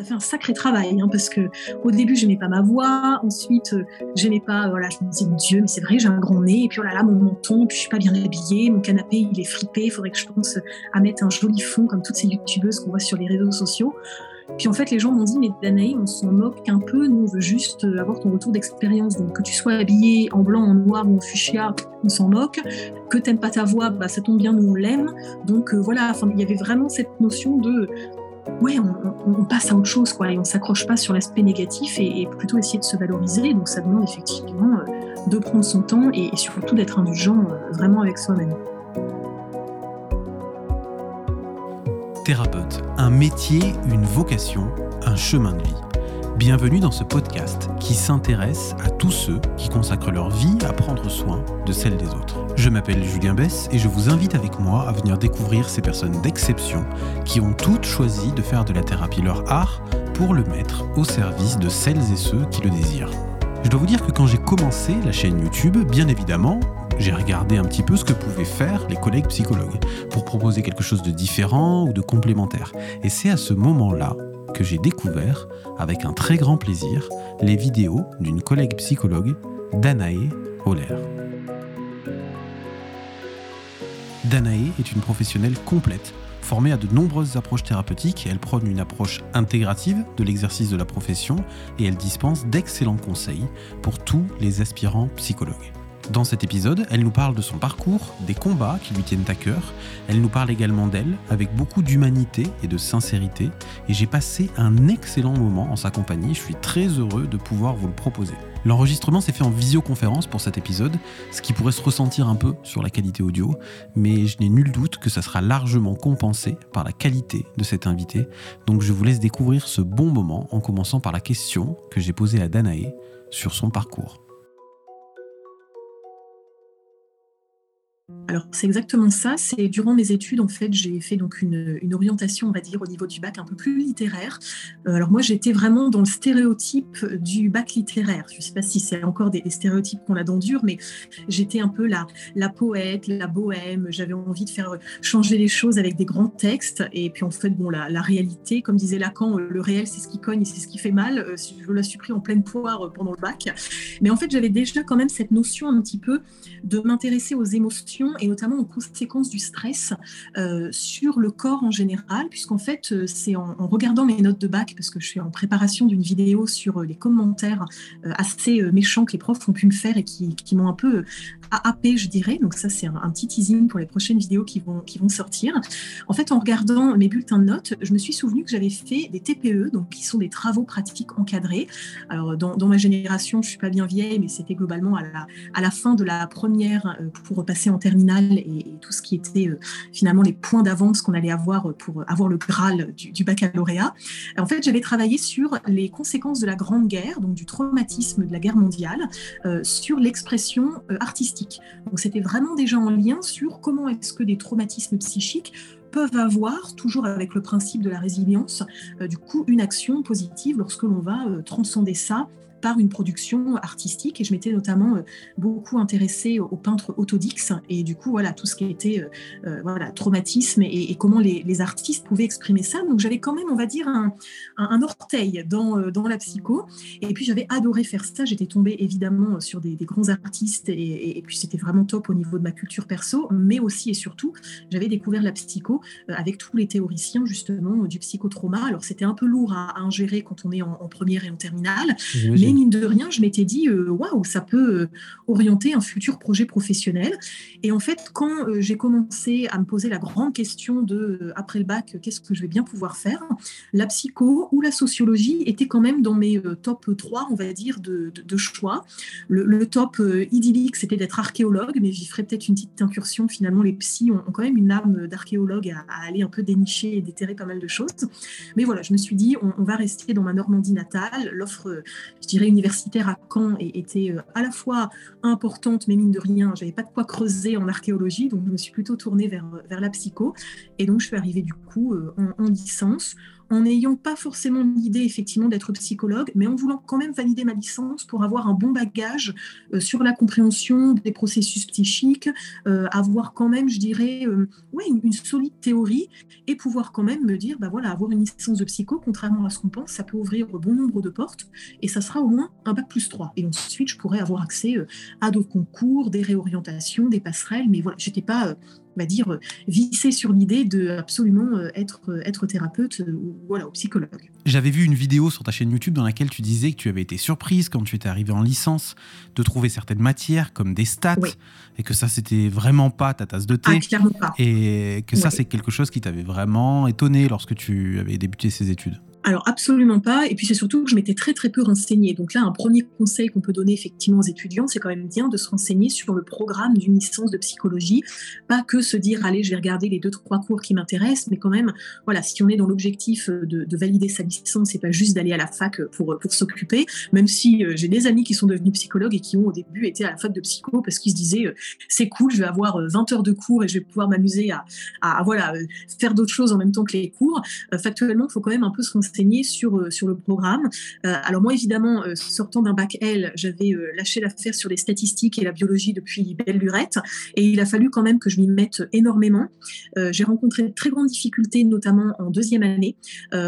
ça fait un sacré travail hein, parce que au début j'aimais pas ma voix, ensuite euh, j'aimais pas, voilà, je me disais Dieu, mais c'est vrai j'ai un grand nez, et puis oh là là mon menton, puis je suis pas bien habillée, mon canapé il est fripé, il faudrait que je pense à mettre un joli fond comme toutes ces youtubeuses qu'on voit sur les réseaux sociaux. Puis en fait, les gens m'ont dit, mais Danaï, on s'en moque un peu, nous, on veut juste euh, avoir ton retour d'expérience. Donc que tu sois habillée en blanc, en noir ou en fuchsia, on s'en moque. Que t'aimes pas ta voix, bah, ça tombe bien, nous, on l'aime. Donc euh, voilà, il y avait vraiment cette notion de, ouais, on, passe à autre chose, quoi, et on s'accroche pas sur l'aspect négatif et, plutôt essayer de se valoriser. Donc ça demande effectivement euh, de prendre son temps et, surtout d'être indulgent vraiment avec soi-même. Thérapeute, un métier, une vocation, un chemin de vie. Bienvenue dans ce podcast qui s'intéresse à tous ceux qui consacrent leur vie à prendre soin de celle des autres. Je m'appelle Julien Bess et je vous invite avec moi à venir découvrir ces personnes d'exception qui ont toutes choisi de faire de la thérapie leur art pour le mettre au service de celles et ceux qui le désirent. Je dois vous dire que quand j'ai commencé la chaîne YouTube, bien évidemment, j'ai regardé un petit peu ce que pouvaient faire les collègues psychologues pour proposer quelque chose de différent ou de complémentaire. Et c'est à ce moment-là que j'ai découvert, avec un très grand plaisir, les vidéos d'une collègue psychologue, Danae Holler. Danae est une professionnelle complète, formée à de nombreuses approches thérapeutiques. Elle prône une approche intégrative de l'exercice de la profession et elle dispense d'excellents conseils pour tous les aspirants psychologues. Dans cet épisode, elle nous parle de son parcours, des combats qui lui tiennent à cœur. Elle nous parle également d'elle, avec beaucoup d'humanité et de sincérité. Et j'ai passé un excellent moment en sa compagnie. Je suis très heureux de pouvoir vous le proposer. L'enregistrement s'est fait en visioconférence pour cet épisode, ce qui pourrait se ressentir un peu sur la qualité audio, mais je n'ai nul doute que ça sera largement compensé par la qualité de cet invité. Donc je vous laisse découvrir ce bon moment en commençant par la question que j'ai posée à Danae sur son parcours. Alors c'est exactement ça. C'est durant mes études en fait j'ai fait donc une, orientation on va dire au niveau du bac un peu plus littéraire. Euh, alors moi j'étais vraiment dans le stéréotype du bac littéraire. Je ne sais pas si c'est encore des, stéréotypes qu'on a dans dur, mais j'étais un peu la, la poète, la bohème. J'avais envie de faire changer les choses avec des grands textes. Et puis en fait bon la, réalité, comme disait Lacan, le réel c'est ce qui cogne et c'est ce qui fait mal. Euh, je la suis pris en pleine poire pendant le bac. Mais en fait j'avais déjà quand même cette notion un petit peu de m'intéresser aux émotions et notamment aux conséquences du stress euh, sur le corps en général, puisqu'en fait, euh, c'est en, regardant mes notes de bac, parce que je suis en préparation d'une vidéo sur euh, les commentaires assez méchants que les profs ont pu me faire et qui, m'ont un peu happé, je dirais. Donc ça, c'est un, petit teasing pour les prochaines vidéos qui vont, qui vont sortir. En fait, en regardant mes bulletins de notes, je me suis souvenu que j'avais fait des TPE, donc qui sont des travaux pratiques encadrés. Alors, dans, ma génération, je suis pas bien vieille, mais c'était globalement à la, à la fin de la première pour repasser en terminale et, tout ce qui était euh, finalement les points d'avance qu'on allait avoir pour avoir le Graal du, baccalauréat. En fait, j'avais travaillé sur les conséquences de la Grande Guerre, donc du traumatisme de la guerre mondiale, euh, sur l'expression euh, Donc c'était vraiment déjà en lien sur comment est-ce que des traumatismes psychiques peuvent avoir, toujours avec le principe de la résilience, du coup, une action positive lorsque l'on va transcender ça par une production artistique et je m'étais notamment euh, beaucoup intéressée au peintre Autodix et du coup voilà tout ce qui était euh, euh, voilà traumatisme et, comment les, artistes pouvaient exprimer ça. Donc j'avais quand même on va dire un, un, orteil dans, dans la psycho. Et puis j'avais adoré faire ça. J'étais tombée évidemment sur des, grands artistes et, et puis c'était vraiment top au niveau de ma culture perso mais aussi et surtout j'avais découvert la psycho avec tous les théoriciens justement du psychotrauma. Alors c'était un peu lourd à, ingérer quand on est en, première et en terminale mais mine de rien, je m'étais dit, euh, waouh, ça peut euh, orienter un futur projet professionnel. Et en fait, quand euh, j'ai commencé à me poser la grande question de, après le bac, qu'est-ce que je vais bien pouvoir faire, la psycho ou la sociologie était quand même dans mes top 3, on va dire, de, choix. Le, top idyllique, c'était d'être archéologue, mais j'y ferai peut-être une petite incursion. Finalement, les psys ont, quand même une âme d'archéologue à, aller un peu dénicher et déterrer pas mal de choses. Mais voilà, je me suis dit, on, on va rester dans ma Normandie natale. L'offre, je dirais, universitaire à Caen était euh, à la fois importante, mais mine de rien, j'avais pas de quoi creuser en archéologie, donc je me suis plutôt tournée vers, vers la psycho. Et donc, je suis arrivée du coup euh, en, licence en n'ayant pas forcément l'idée effectivement d'être psychologue, mais en voulant quand même valider ma licence pour avoir un bon bagage euh, sur la compréhension des processus psychiques, euh, avoir quand même, je dirais, euh, une, solide théorie et pouvoir quand même me dire, bah voilà, avoir une licence de psycho, contrairement à ce qu'on pense, ça peut ouvrir bon nombre de portes et ça sera au moins un bac plus 3. Et ensuite, je pourrais avoir accès à d'autres concours, des réorientations, des passerelles, mais voilà, j'étais pas va dire, visser sur l'idée de absolument euh, être, euh, être thérapeute euh, ou voilà, ou psychologue. J'avais vu une vidéo sur ta chaîne YouTube dans laquelle tu disais que tu avais été surprise quand tu étais arrivée en licence de trouver certaines matières comme des stats et que ça c'était vraiment pas ta tasse de thé ah, et que ça c'est quelque chose qui t'avait vraiment étonné lorsque tu avais débuté ces études. Alors absolument pas. Et puis c'est surtout que je m'étais très très peu renseignée. Donc là, un premier conseil qu'on peut donner effectivement aux étudiants, c'est quand même bien de se renseigner sur le programme d'une licence de psychologie. Pas que se dire allez, je vais regarder les deux trois cours qui m'intéressent, mais quand même, voilà, si on est dans l'objectif de, valider sa licence, c'est pas juste d'aller à la fac pour pour s'occuper. Même si euh, j'ai des amis qui sont devenus psychologues et qui ont au début été à la fac de psycho parce qu'ils se disaient euh, c'est cool, je vais avoir 20 euh, heures de cours et je vais pouvoir m'amuser à, à, voilà faire d'autres choses en même temps que les cours. factuellement, il faut quand même un peu se renseigner sur, euh, sur le programme. Euh, alors moi, évidemment, euh, sortant d'un bac L, j'avais lâché l'affaire sur les statistiques et la biologie depuis belle lurette, et il a fallu quand même que je m'y mette énormément. J'ai rencontré de très grandes difficultés, notamment en deuxième année,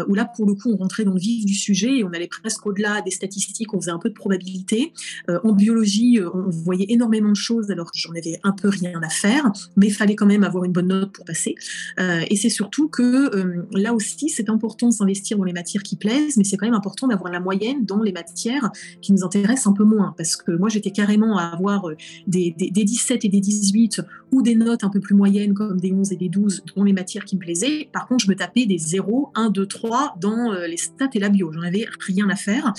où là, pour le coup, on rentrait dans le vif du sujet et on allait presque au-delà des statistiques, on faisait un peu de probabilité. en biologie, on voyait énormément de choses, alors que j'en avais un peu rien à faire, mais il fallait quand même avoir une bonne note pour passer. et c'est surtout que là aussi, c'est important de s'investir dans les matières qui plaisent, mais c'est quand même important d'avoir la moyenne dans les matières qui nous intéressent un peu moins. Parce que moi, j'étais carrément à avoir euh, des, des, 17 et des 18 ou des notes un peu plus moyennes comme des 11 et des 12 dans les matières qui me plaisaient. Par contre, je me tapais des 0, 1, 2, 3 dans euh, les stats et la bio. J'en avais rien à faire.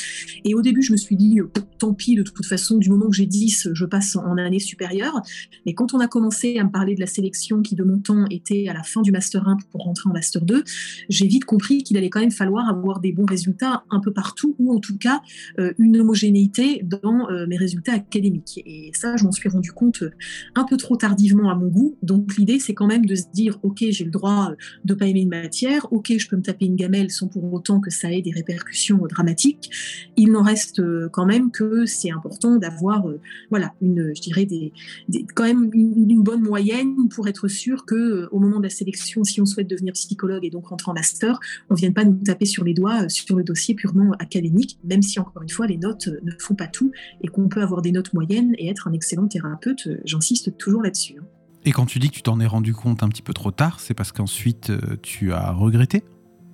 Et au début, je me suis dit, euh, tant pis, de toute façon, du moment que j'ai 10, je passe en année supérieure. Mais quand on a commencé à me parler de la sélection qui, de mon temps, était à la fin du Master 1 pour rentrer en Master 2, j'ai vite compris qu'il allait quand même falloir avoir des bons résultats un peu partout, ou en tout cas euh, une homogénéité dans euh, mes résultats académiques. Et ça, je m'en suis rendu compte euh, un peu trop tardivement à mon goût. Donc l'idée, c'est quand même de se dire, ok, j'ai le droit de pas aimer une matière, ok, je peux me taper une gamelle sans pour autant que ça ait des répercussions dramatiques. Il n'en reste quand même que c'est important d'avoir, voilà, une, je dirais des, quand même une, bonne moyenne pour être sûr que au moment de la sélection, si on souhaite devenir psychologue et donc rentrer en master, on vienne pas nous taper sur les doigts euh, sur le dossier purement académique, même si encore une fois les notes euh, ne font pas tout et qu'on peut avoir des notes moyennes et être un excellent thérapeute, euh, j'insiste toujours là-dessus. Hein. Et quand tu dis que tu t'en es rendu compte un petit peu trop tard, c'est parce qu'ensuite tu as regretté?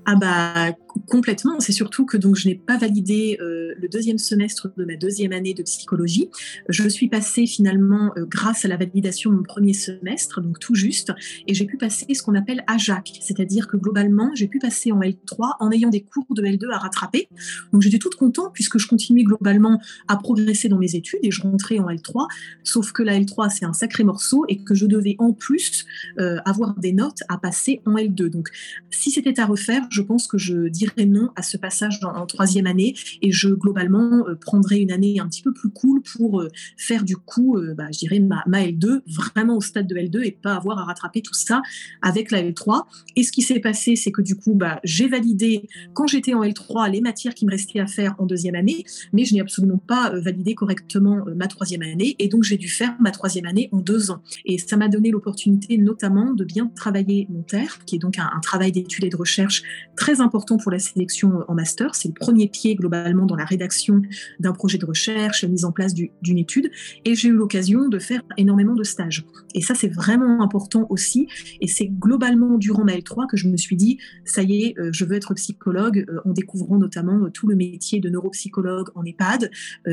Ah bah complètement. C'est surtout que donc je n'ai pas validé euh, le deuxième semestre de ma deuxième année de psychologie. Je suis passée finalement euh, grâce à la validation de mon premier semestre, donc tout juste, et j'ai pu passer ce qu'on appelle AJAC, c'est-à-dire que globalement j'ai pu passer en L3 en ayant des cours de L2 à rattraper. Donc j'étais toute contente puisque je continuais globalement à progresser dans mes études et je rentrais en L3. Sauf que la L3 c'est un sacré morceau et que je devais en plus euh, avoir des notes à passer en L2. Donc si c'était à refaire, je pense que je dirais non à ce passage en, troisième année et je globalement euh, prendrais une année un petit peu plus cool pour euh, faire du coup, euh, bah, je dirais ma, L2 vraiment au stade de L2 et pas avoir à rattraper tout ça avec la L3. Et ce qui s'est passé, c'est que du coup, bah, j'ai validé quand j'étais en L3 les matières qui me restaient à faire en deuxième année, mais je n'ai absolument pas validé correctement ma troisième année et donc j'ai dû faire ma troisième année en deux ans. Et ça m'a donné l'opportunité notamment de bien travailler mon terre, qui est donc un, un travail d'études et de recherche très important pour la sélection en master. C'est le premier pied globalement dans la rédaction d'un projet de recherche, la mise en place d'une étude. Et j'ai eu l'occasion de faire énormément de stages. Et ça, c'est vraiment important aussi. Et c'est globalement durant ma L3 que je me suis dit, ça y est, euh, je veux être psychologue, euh, en découvrant notamment euh, tout le métier de neuropsychologue en EHPAD,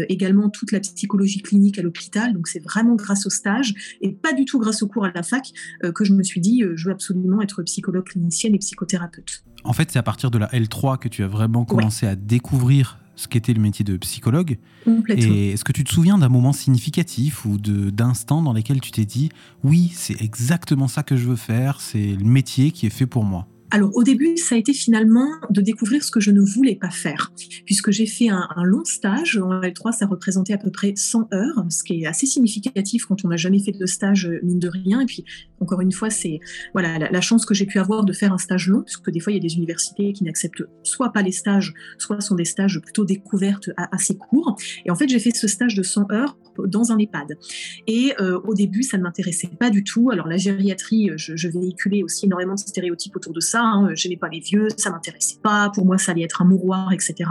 également toute la psychologie clinique à l'hôpital. Donc c'est vraiment grâce au stage et pas du tout grâce au cours à la fac que je me suis dit, je veux absolument être psychologue clinicienne et psychothérapeute. En fait, c'est à partir de la L3 que tu as vraiment commencé à découvrir ce qu'était le métier de psychologue. Et est-ce que tu te souviens d'un moment significatif ou d'instant dans lesquels tu t'es dit oui, c'est exactement ça que je veux faire, c'est le métier qui est fait pour moi? Alors au début, ça a été finalement de découvrir ce que je ne voulais pas faire, puisque j'ai fait un, long stage. En L3, ça représentait à peu près 100 heures, ce qui est assez significatif quand on n'a jamais fait de stage, euh, mine de rien. Et puis, encore une fois, c'est voilà la, chance que j'ai pu avoir de faire un stage long, puisque des fois, il y a des universités qui n'acceptent soit pas les stages, soit sont des stages plutôt découvertes assez courts. Et en fait, j'ai fait ce stage de 100 heures dans un EHPAD. Et euh, au début, ça ne m'intéressait pas du tout. Alors la gériatrie, je, je véhiculais aussi énormément de stéréotypes autour de ça. Hein. Je n'aimais pas les vieux, ça m'intéressait pas. Pour moi, ça allait être un mouroir, etc.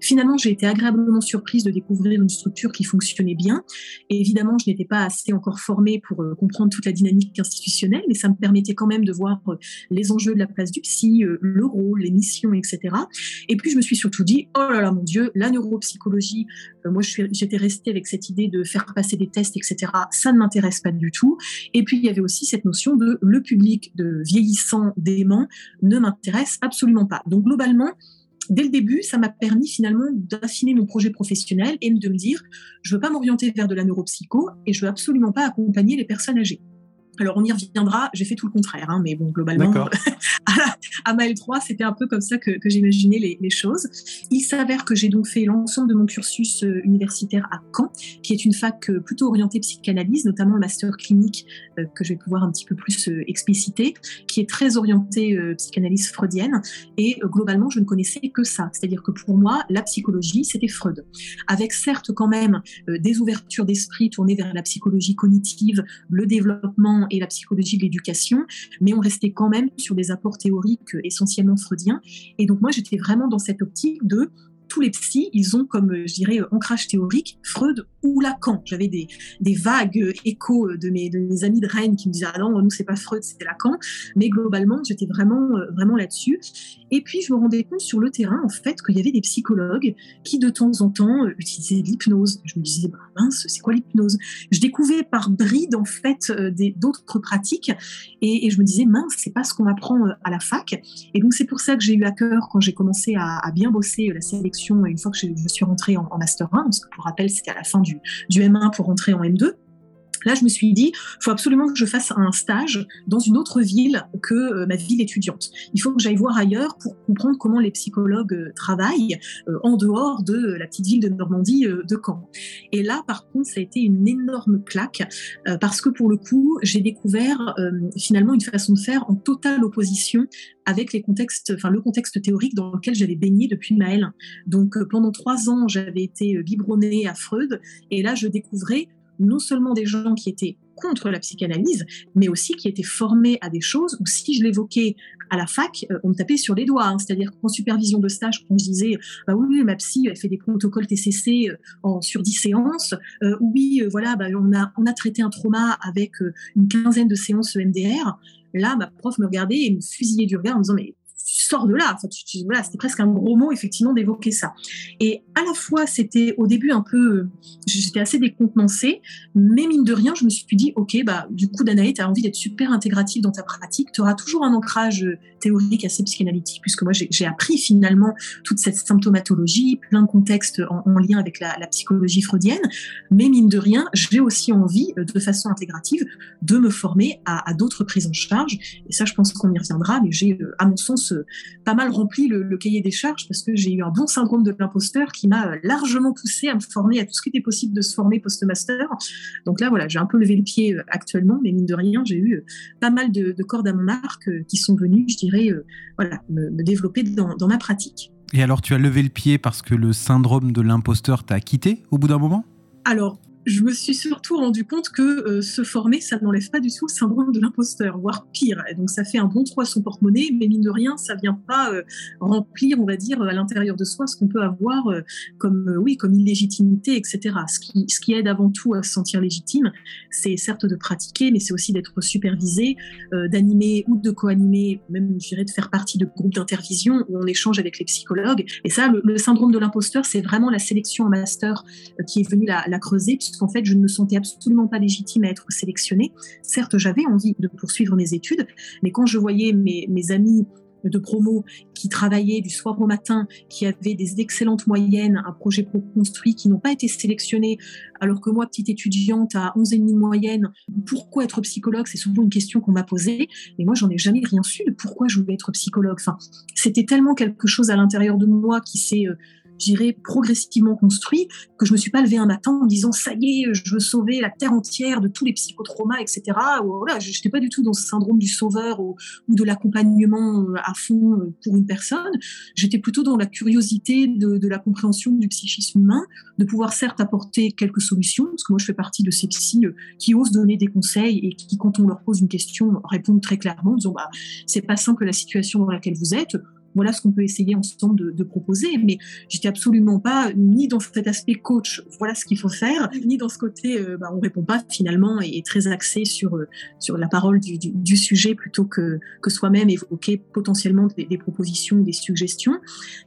Finalement, j'ai été agréablement surprise de découvrir une structure qui fonctionnait bien. Et évidemment, je n'étais pas assez encore formée pour euh, comprendre toute la dynamique institutionnelle, mais ça me permettait quand même de voir euh, les enjeux de la place du psy, euh, le rôle, les missions, etc. Et puis, je me suis surtout dit, oh là là, mon Dieu, la neuropsychologie, moi, j'étais restée avec cette idée de faire passer des tests, etc. Ça ne m'intéresse pas du tout. Et puis, il y avait aussi cette notion de le public de vieillissant, dément, ne m'intéresse absolument pas. Donc globalement, dès le début, ça m'a permis finalement d'affiner mon projet professionnel et de me dire, je veux pas m'orienter vers de la neuropsycho et je veux absolument pas accompagner les personnes âgées. Alors on y reviendra, j'ai fait tout le contraire, hein, mais bon, globalement, à, ma L3, c'était un peu comme ça que, j'imaginais les, choses. Il s'avère que j'ai donc fait l'ensemble de mon cursus euh, universitaire à Caen, qui est une fac euh, plutôt orientée psychanalyse, notamment le master clinique euh, que je vais pouvoir un petit peu plus expliciter, qui est très orientée psychanalyse freudienne. Et globalement, je ne connaissais que ça. C'est-à-dire que pour moi, la psychologie, c'était Freud. Avec certes quand même des ouvertures d'esprit tournées vers la psychologie cognitive, le développement et la psychologie de l'éducation, mais on restait quand même sur des apports théoriques euh, essentiellement freudiens. Et donc moi, j'étais vraiment dans cette optique de tous les psys, ils ont comme, euh, je dirais, euh, ancrage théorique Freud ou Lacan. J'avais des, des vagues euh, échos de mes, de mes amis de Rennes qui me disaient Ah non, nous, c'est pas Freud, c'est Lacan. Mais globalement, j'étais vraiment, vraiment là-dessus. Et puis, je me rendais compte sur le terrain, en fait, qu'il y avait des psychologues qui, de temps en temps, utilisaient l'hypnose. Je me disais bah, Mince, c'est quoi l'hypnose? Je découvrais par bride, en fait, d'autres pratiques. Et, je me disais Mince, c'est pas ce qu'on apprend à la fac. Et donc, c'est pour ça que j'ai eu à cœur, quand j'ai commencé à, à bien bosser la sélection une fois que je, suis rentrée en, Master 1, parce que pour rappel, c'était à la fin du, du M1 pour rentrer en M2. Là, je me suis dit, il faut absolument que je fasse un stage dans une autre ville que euh, ma ville étudiante. Il faut que j'aille voir ailleurs pour comprendre comment les psychologues euh, travaillent euh, en dehors de la petite ville de Normandie de Caen. Et là, par contre, ça a été une énorme claque parce que pour le coup, j'ai découvert finalement une façon de faire en totale opposition avec les contextes, enfin le contexte théorique dans lequel j'avais baigné depuis Maël. Donc pendant trois ans, j'avais été biberonnée à Freud, et là je découvrais non seulement des gens qui étaient contre la psychanalyse, mais aussi qui étaient formés à des choses où si je l'évoquais à la fac, euh, on me tapait sur les doigts. Hein. C'est-à-dire qu'en supervision de stage, je disais bah oui, ma psy elle fait des protocoles TCC euh, en, sur 10 séances, euh, oui, voilà, bah, on, a, on a traité un trauma avec une quinzaine de séances EMDR, là, ma prof me regardait et me fusillait du regard en me disant mais sors de là. voilà, c'était presque un gros mot, effectivement, d'évoquer ça. Et à la fois, c'était au début un peu, j'étais assez décontenancée, mais mine de rien, je me suis dit, ok, bah, du coup, Danae, tu as envie d'être super intégrative dans ta pratique, tu auras toujours un ancrage théorique assez psychanalytique, puisque moi, j'ai appris finalement toute cette symptomatologie, plein de contextes en, lien avec la, psychologie freudienne, mais mine de rien, j'ai aussi envie, euh, de façon intégrative, de me former à, d'autres prises en charge. Et ça, je pense qu'on y reviendra, mais j'ai, euh, à mon sens, euh, pas mal rempli le, cahier des charges parce que j'ai eu un bon syndrome de l'imposteur qui m'a euh, largement poussé à me former à tout ce qui était possible de se former post-master. Donc là, voilà, j'ai un peu levé le pied euh, actuellement, mais mine de rien, j'ai eu pas mal de, cordes à mon arc qui sont venues, je dirais, voilà, me, développer dans, dans ma pratique. Et alors, tu as levé le pied parce que le syndrome de l'imposteur t'a quitté au bout d'un moment? Alors, je me suis surtout rendu compte que euh, se former, ça n'enlève pas du tout le syndrome de l'imposteur, voire pire. Donc ça fait un bon trou à son porte-monnaie, mais mine de rien, ça vient pas euh, remplir, on va dire, à l'intérieur de soi ce qu'on peut avoir euh, comme, oui, comme illégitimité, etc. Ce qui, ce qui aide avant tout à se sentir légitime, c'est certes de pratiquer, mais c'est aussi d'être supervisé, d'animer ou de co-animer, même je dirais de faire partie de groupes d'intervision où on échange avec les psychologues. Et ça, le, syndrome de l'imposteur, c'est vraiment la sélection en master qui est venue la, la creuser qu'en fait, je ne me sentais absolument pas légitime à être sélectionnée. Certes, j'avais envie de poursuivre mes études, mais quand je voyais mes, amis de promo qui travaillaient du soir au matin, qui avaient des excellentes moyennes, un projet construit, qui n'ont pas été sélectionnés, alors que moi, petite étudiante à 11,5 de moyenne, pourquoi être psychologue? C'est souvent une question qu'on m'a posée, mais moi, j'en ai jamais rien su de pourquoi je voulais être psychologue. C'était tellement quelque chose à l'intérieur de moi qui s'est euh, j'irai progressivement construit, que je me suis pas levée un matin en disant ça y est, je veux sauver la terre entière de tous les psychotraumas, etc. Voilà, je n'étais pas du tout dans ce syndrome du sauveur ou, de l'accompagnement euh, à fond euh, pour une personne. J'étais plutôt dans la curiosité de, la compréhension du psychisme humain, de pouvoir certes apporter quelques solutions, parce que moi je fais partie de ces psys euh, qui osent donner des conseils et qui, quand on leur pose une question, répondent très clairement en disant bah c'est pas simple la situation dans laquelle vous êtes voilà ce qu'on peut essayer ensemble de, proposer. Mais j'étais absolument pas ni dans cet aspect coach, voilà ce qu'il faut faire, ni dans ce côté, euh, bah, on répond pas finalement et, très axé sur, euh, sur la parole du, sujet plutôt que, que soi-même évoquer potentiellement des, des, propositions, des suggestions.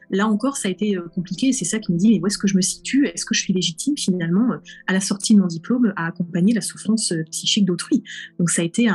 Là encore, ça a été euh, compliqué c'est ça qui me dit, mais où est-ce que je me situe? Est-ce que je suis légitime finalement à la sortie de mon diplôme à accompagner la souffrance psychique d'autrui? Donc ça a été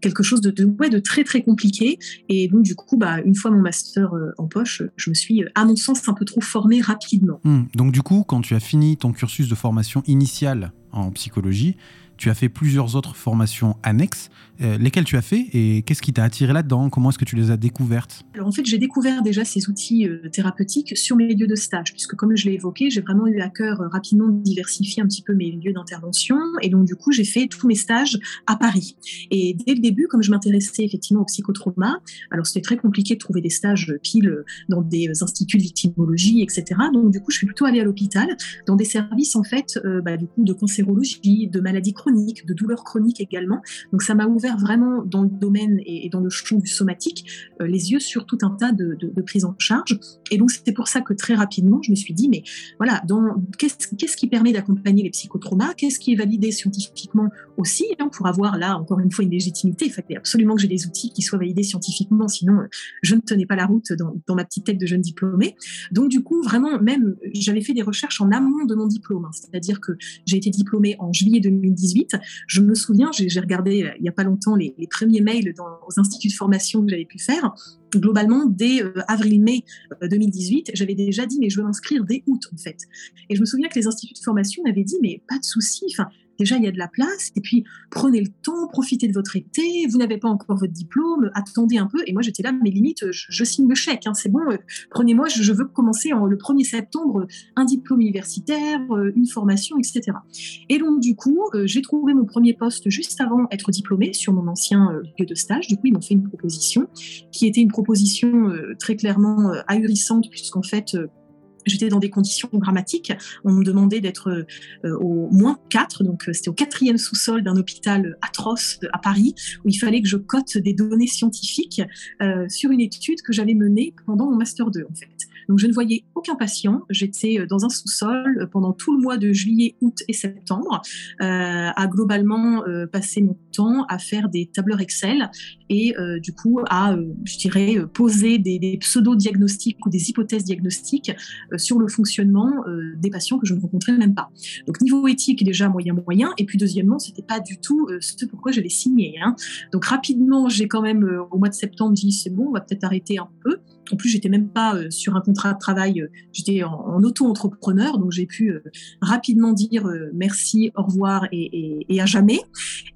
quelque chose de, de, très très compliqué. Et donc du coup, bah, une fois mon master euh, en poche, je me suis, à mon sens, un peu trop formée rapidement. Hmm. Donc du coup, quand tu as fini ton cursus de formation initiale en psychologie, tu as fait plusieurs autres formations annexes. Euh, lesquelles tu as fait et qu'est-ce qui t'a attiré là-dedans? Comment est-ce que tu les as découvertes? Alors en fait, j'ai découvert déjà ces outils euh, thérapeutiques sur mes lieux de stage, puisque comme je l'ai évoqué, j'ai vraiment eu à cœur euh, rapidement de diversifier un petit peu mes lieux d'intervention. Et donc du coup, j'ai fait tous mes stages à Paris. Et dès le début, comme je m'intéressais effectivement au psychotrauma, alors c'était très compliqué de trouver des stages pile dans des instituts de victimologie, etc. Donc du coup, je suis plutôt allée à l'hôpital, dans des services en fait, bah, du coup, de cancérologie, de maladies chroniques de douleurs chroniques également. Donc ça m'a ouvert vraiment dans le domaine et, dans le champ du somatique euh, les yeux sur tout un tas de, de, prises en charge. Et donc c'était pour ça que très rapidement je me suis dit mais voilà, qu'est-ce qui permet d'accompagner les psychotraumas? Qu'est-ce qui est validé scientifiquement aussi hein, pour avoir là encore une fois une légitimité? Il fallait absolument que j'ai des outils qui soient validés scientifiquement, sinon euh, je ne tenais pas la route dans, dans ma petite tête de jeune diplômée. Donc du coup vraiment même j'avais fait des recherches en amont de mon diplôme, hein. c'est-à-dire que j'ai été diplômée en juillet 2018 je me souviens, j'ai regardé euh, il n'y a pas longtemps les, premiers mails dans, aux instituts de formation que j'avais pu faire. Globalement, dès euh, avril-mai 2018, euh, j'avais déjà dit, mais je veux m'inscrire dès août, en fait. Et je me souviens que les instituts de formation m'avaient dit, mais pas de souci, déjà il y a de la place, et puis prenez le temps, profitez de votre été, vous n'avez pas encore votre diplôme, attendez un peu. Et moi j'étais là, mes limites, je, signe le chèque, hein, c'est bon, euh, prenez-moi, je, veux commencer en, le 1er septembre un diplôme universitaire, euh, une formation, etc. Et donc du coup, euh, j'ai trouvé mon premier poste juste avant être diplômée sur mon ancien lieu de stage. Du coup, ils m'ont fait une proposition qui était une proposition très clairement ahurissante, puisqu'en fait, J'étais dans des conditions grammatiques. On me demandait d'être euh, au moins 4, donc euh, c'était au quatrième sous-sol d'un hôpital atroce à Paris, où il fallait que je cote des données scientifiques euh, sur une étude que j'avais menée pendant mon Master 2, en fait. Donc je ne voyais aucun patient. J'étais dans un sous-sol pendant tout le mois de juillet, août et septembre, à globalement passer mon à faire des tableurs Excel et du coup à, je dirais, poser des, pseudo-diagnostics ou des hypothèses diagnostiques sur le fonctionnement euh, des patients que je ne rencontrais même pas. Donc niveau éthique déjà moyen moyen et puis deuxièmement c'était pas du tout euh, ce pourquoi j'avais signé. Hein. Donc rapidement j'ai quand même euh, au mois de septembre dit c'est bon on va peut-être arrêter un peu. En plus, j'étais même pas euh, sur un contrat de travail, euh, j'étais en, auto-entrepreneur, donc j'ai pu euh, rapidement dire merci, au revoir et, à jamais.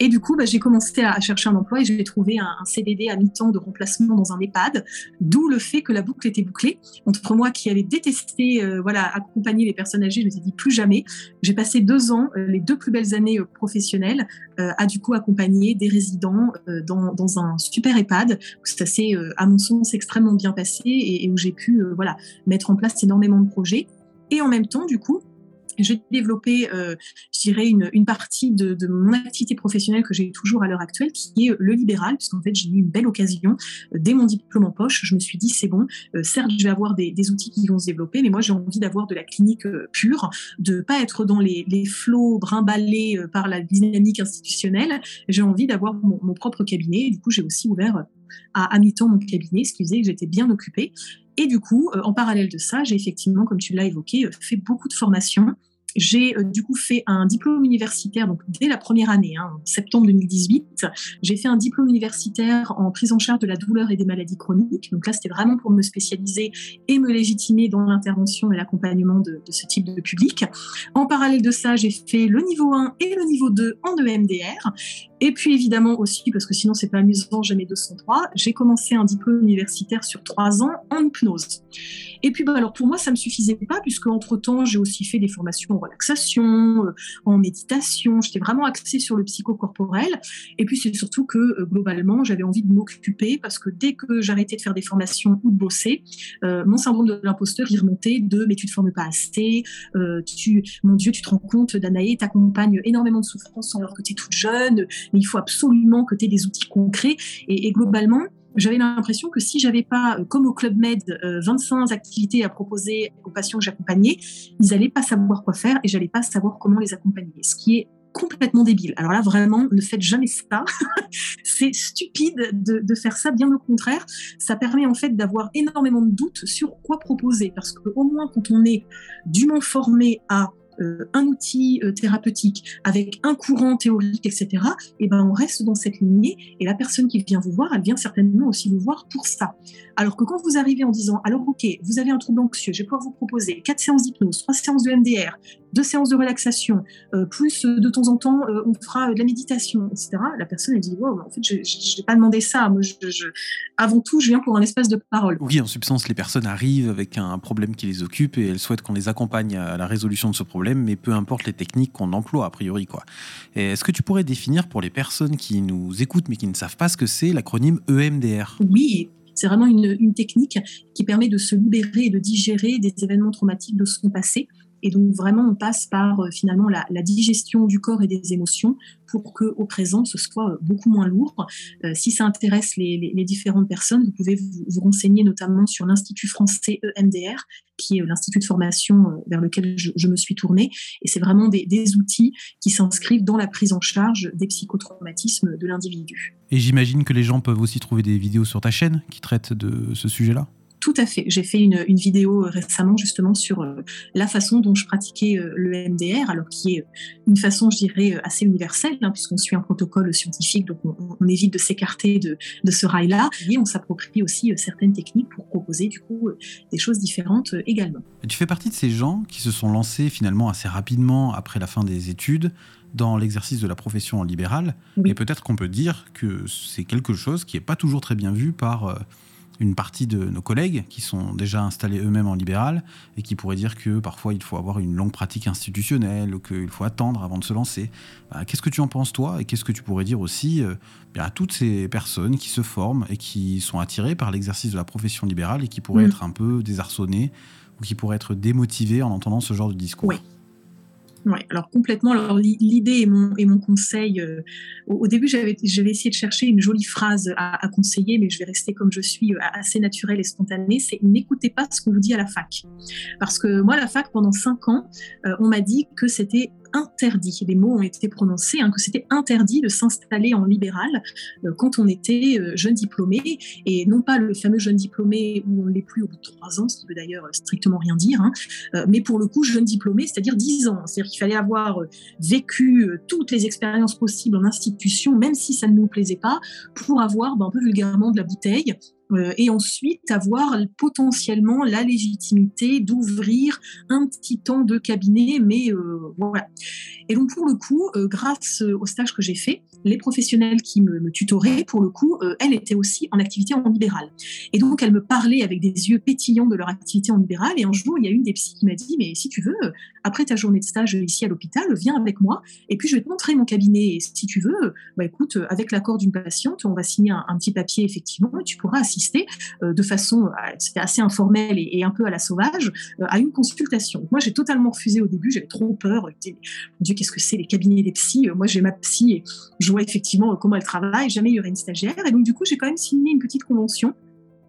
Et du coup, bah, j'ai commencé à, chercher un emploi et j'ai trouvé un, CDD à mi-temps de remplacement dans un EHPAD, d'où le fait que la boucle était bouclée. Entre moi qui avais détesté voilà, accompagner les personnes âgées, je me suis dit plus jamais. J'ai passé deux ans, les deux plus belles années professionnelles, à du coup accompagner des résidents dans, un super EHPAD. Ça s'est, à mon sens, extrêmement bien passé et, où j'ai pu euh, voilà, mettre en place énormément de projets. Et en même temps, du coup, j'ai développé, euh, je dirais, une, une partie de, mon activité professionnelle que j'ai toujours à l'heure actuelle, qui est le libéral, puisqu'en fait, j'ai eu une belle occasion. Euh, dès mon diplôme en poche, je me suis dit, c'est bon, certes, je vais avoir des, outils qui vont se développer, mais moi, j'ai envie d'avoir de la clinique pure, de pas être dans les, flots brimballés par la dynamique institutionnelle. J'ai envie d'avoir mon, propre cabinet. Et du coup, j'ai aussi ouvert à, mi-temps mon cabinet, ce qui faisait que j'étais bien occupée. Et du coup, euh, en parallèle de ça, j'ai effectivement, comme tu l'as évoqué, euh, fait beaucoup de formations j'ai du coup fait un diplôme universitaire, donc dès la première année, hein, en septembre 2018, j'ai fait un diplôme universitaire en prise en charge de la douleur et des maladies chroniques. Donc là, c'était vraiment pour me spécialiser et me légitimer dans l'intervention et l'accompagnement de, de, ce type de public. En parallèle de ça, j'ai fait le niveau 1 et le niveau 2 en EMDR. Et puis évidemment aussi, parce que sinon c'est pas amusant, j'ai mes 203, j'ai commencé un diplôme universitaire sur trois ans en hypnose. Et puis bah, alors pour moi ça me suffisait pas puisque entre temps j'ai aussi fait des formations en relaxation, euh, en méditation. J'étais vraiment axée sur le psychocorporel. Et puis c'est surtout que euh, globalement j'avais envie de m'occuper parce que dès que j'arrêtais de faire des formations ou de bosser, euh, mon syndrome de l'imposteur il remontait de mais tu te formes pas assez, mon Dieu tu te rends compte Danae t'accompagnes énormément de souffrance alors que tu es toute jeune mais il faut absolument que tu aies des outils concrets. Et, globalement, j'avais l'impression que si j'avais pas, euh, comme au Club Med, 25 euh, activités à proposer aux patients que j'accompagnais, ils n'allaient pas savoir quoi faire et j'allais pas savoir comment les accompagner. Ce qui est complètement débile. Alors là, vraiment, ne faites jamais ça. c'est stupide de, de, faire ça. Bien au contraire, ça permet en fait d'avoir énormément de doutes sur quoi proposer. Parce qu'au moins, quand on est dûment formé à un outil euh, thérapeutique avec un courant théorique, etc., et eh ben on reste dans cette lignée et la personne qui vient vous voir, elle vient certainement aussi vous voir pour ça. Alors que quand vous arrivez en disant, alors ok, vous avez un trouble anxieux, je vais pouvoir vous proposer quatre séances d'hypnose, trois séances de MDR, deux séances de relaxation, euh, plus de temps en temps on fera de la méditation, etc. La personne elle dit, wow, en fait je n'ai pas demandé ça, moi je, avant tout je viens pour un espace de parole. Oui, en substance, les personnes arrivent avec un problème qui les occupe et elles souhaitent qu'on les accompagne à la résolution de ce problème mais peu importe les techniques qu'on emploie a priori. quoi. Est-ce que tu pourrais définir pour les personnes qui nous écoutent mais qui ne savent pas ce que c'est l'acronyme EMDR Oui, c'est vraiment une, technique qui permet de se libérer et de digérer des événements traumatiques de son passé et donc vraiment, on passe par euh, finalement la, digestion du corps et des émotions pour que au présent ce soit euh, beaucoup moins lourd. Euh, si ça intéresse les, différentes personnes, vous pouvez vous, renseigner notamment sur l'Institut français EMDR, qui est l'institut de formation vers lequel je, me suis tournée. Et c'est vraiment des, des outils qui s'inscrivent dans la prise en charge des psychotraumatismes de l'individu. Et j'imagine que les gens peuvent aussi trouver des vidéos sur ta chaîne qui traitent de ce sujet-là? Tout à fait. J'ai fait une, vidéo euh, récemment justement sur euh, la façon dont je pratiquais euh, le MDR, alors qui est une façon, je dirais, assez universelle, hein, puisqu'on suit un protocole scientifique, donc on, évite de s'écarter de, ce rail-là, et on s'approprie aussi certaines techniques pour proposer du coup des choses différentes également. tu fais partie de ces gens qui se sont lancés finalement assez rapidement après la fin des études dans l'exercice de la profession en libéral, et peut-être qu'on peut dire que c'est quelque chose qui n'est pas toujours très bien vu par une partie de nos collègues qui sont déjà installés eux-mêmes en libéral et qui pourraient dire que parfois il faut avoir une longue pratique institutionnelle ou qu'il faut attendre avant de se lancer. Bah, qu'est-ce que tu en penses toi? Et qu'est-ce que tu pourrais dire aussi euh, à toutes ces personnes qui se forment et qui sont attirées par l'exercice de la profession libérale et qui pourraient mm. être un peu désarçonnées ou qui pourraient être démotivées en entendant ce genre de discours? Oui. Oui, alors complètement. Alors l'idée et mon, et mon conseil, euh, au, début j'avais essayé de chercher une jolie phrase à, conseiller, mais je vais rester comme je suis, euh, assez naturelle et spontanée, c'est n'écoutez pas ce qu'on vous dit à la fac. Parce que moi, à la fac, pendant cinq ans, euh, on m'a dit que c'était interdit, les mots ont été prononcés, hein, que c'était interdit de s'installer en libéral euh, quand on était euh, jeune diplômé, et non pas le fameux jeune diplômé où on l'est plus au bout de trois ans, ce qui veut d'ailleurs strictement rien dire, hein, euh, mais pour le coup jeune diplômé, c'est-à-dire dix ans, c'est-à-dire qu'il fallait avoir vécu toutes les expériences possibles en institution, même si ça ne nous plaisait pas, pour avoir ben, un peu vulgairement de la bouteille euh, et ensuite avoir potentiellement la légitimité d'ouvrir un petit temps de cabinet, mais euh, voilà. Et donc pour le coup, euh, grâce au stage que j'ai fait, les professionnels qui me, me tutoraient, pour le coup, elles étaient aussi en activité en libéral. Et donc elles me parlaient avec des yeux pétillants de leur activité en libéral. Et un jour, il y a une des psy qui m'a dit, mais si tu veux, après ta journée de stage ici à l'hôpital, viens avec moi, et puis je vais te montrer mon cabinet. Et si tu veux, bah écoute, avec l'accord d'une patiente, on va signer un, un petit papier effectivement, et tu pourras assister euh, de façon, euh, c'était assez informel et, un peu à la sauvage, euh, à une consultation. Moi, j'ai totalement refusé au début, j'avais trop peur. Mon qu'est-ce que c'est les cabinets des psys Moi, j'ai ma psy et je vois effectivement comment elle travaille. Jamais il y aurait une stagiaire. Et donc, du coup, j'ai quand même signé une petite convention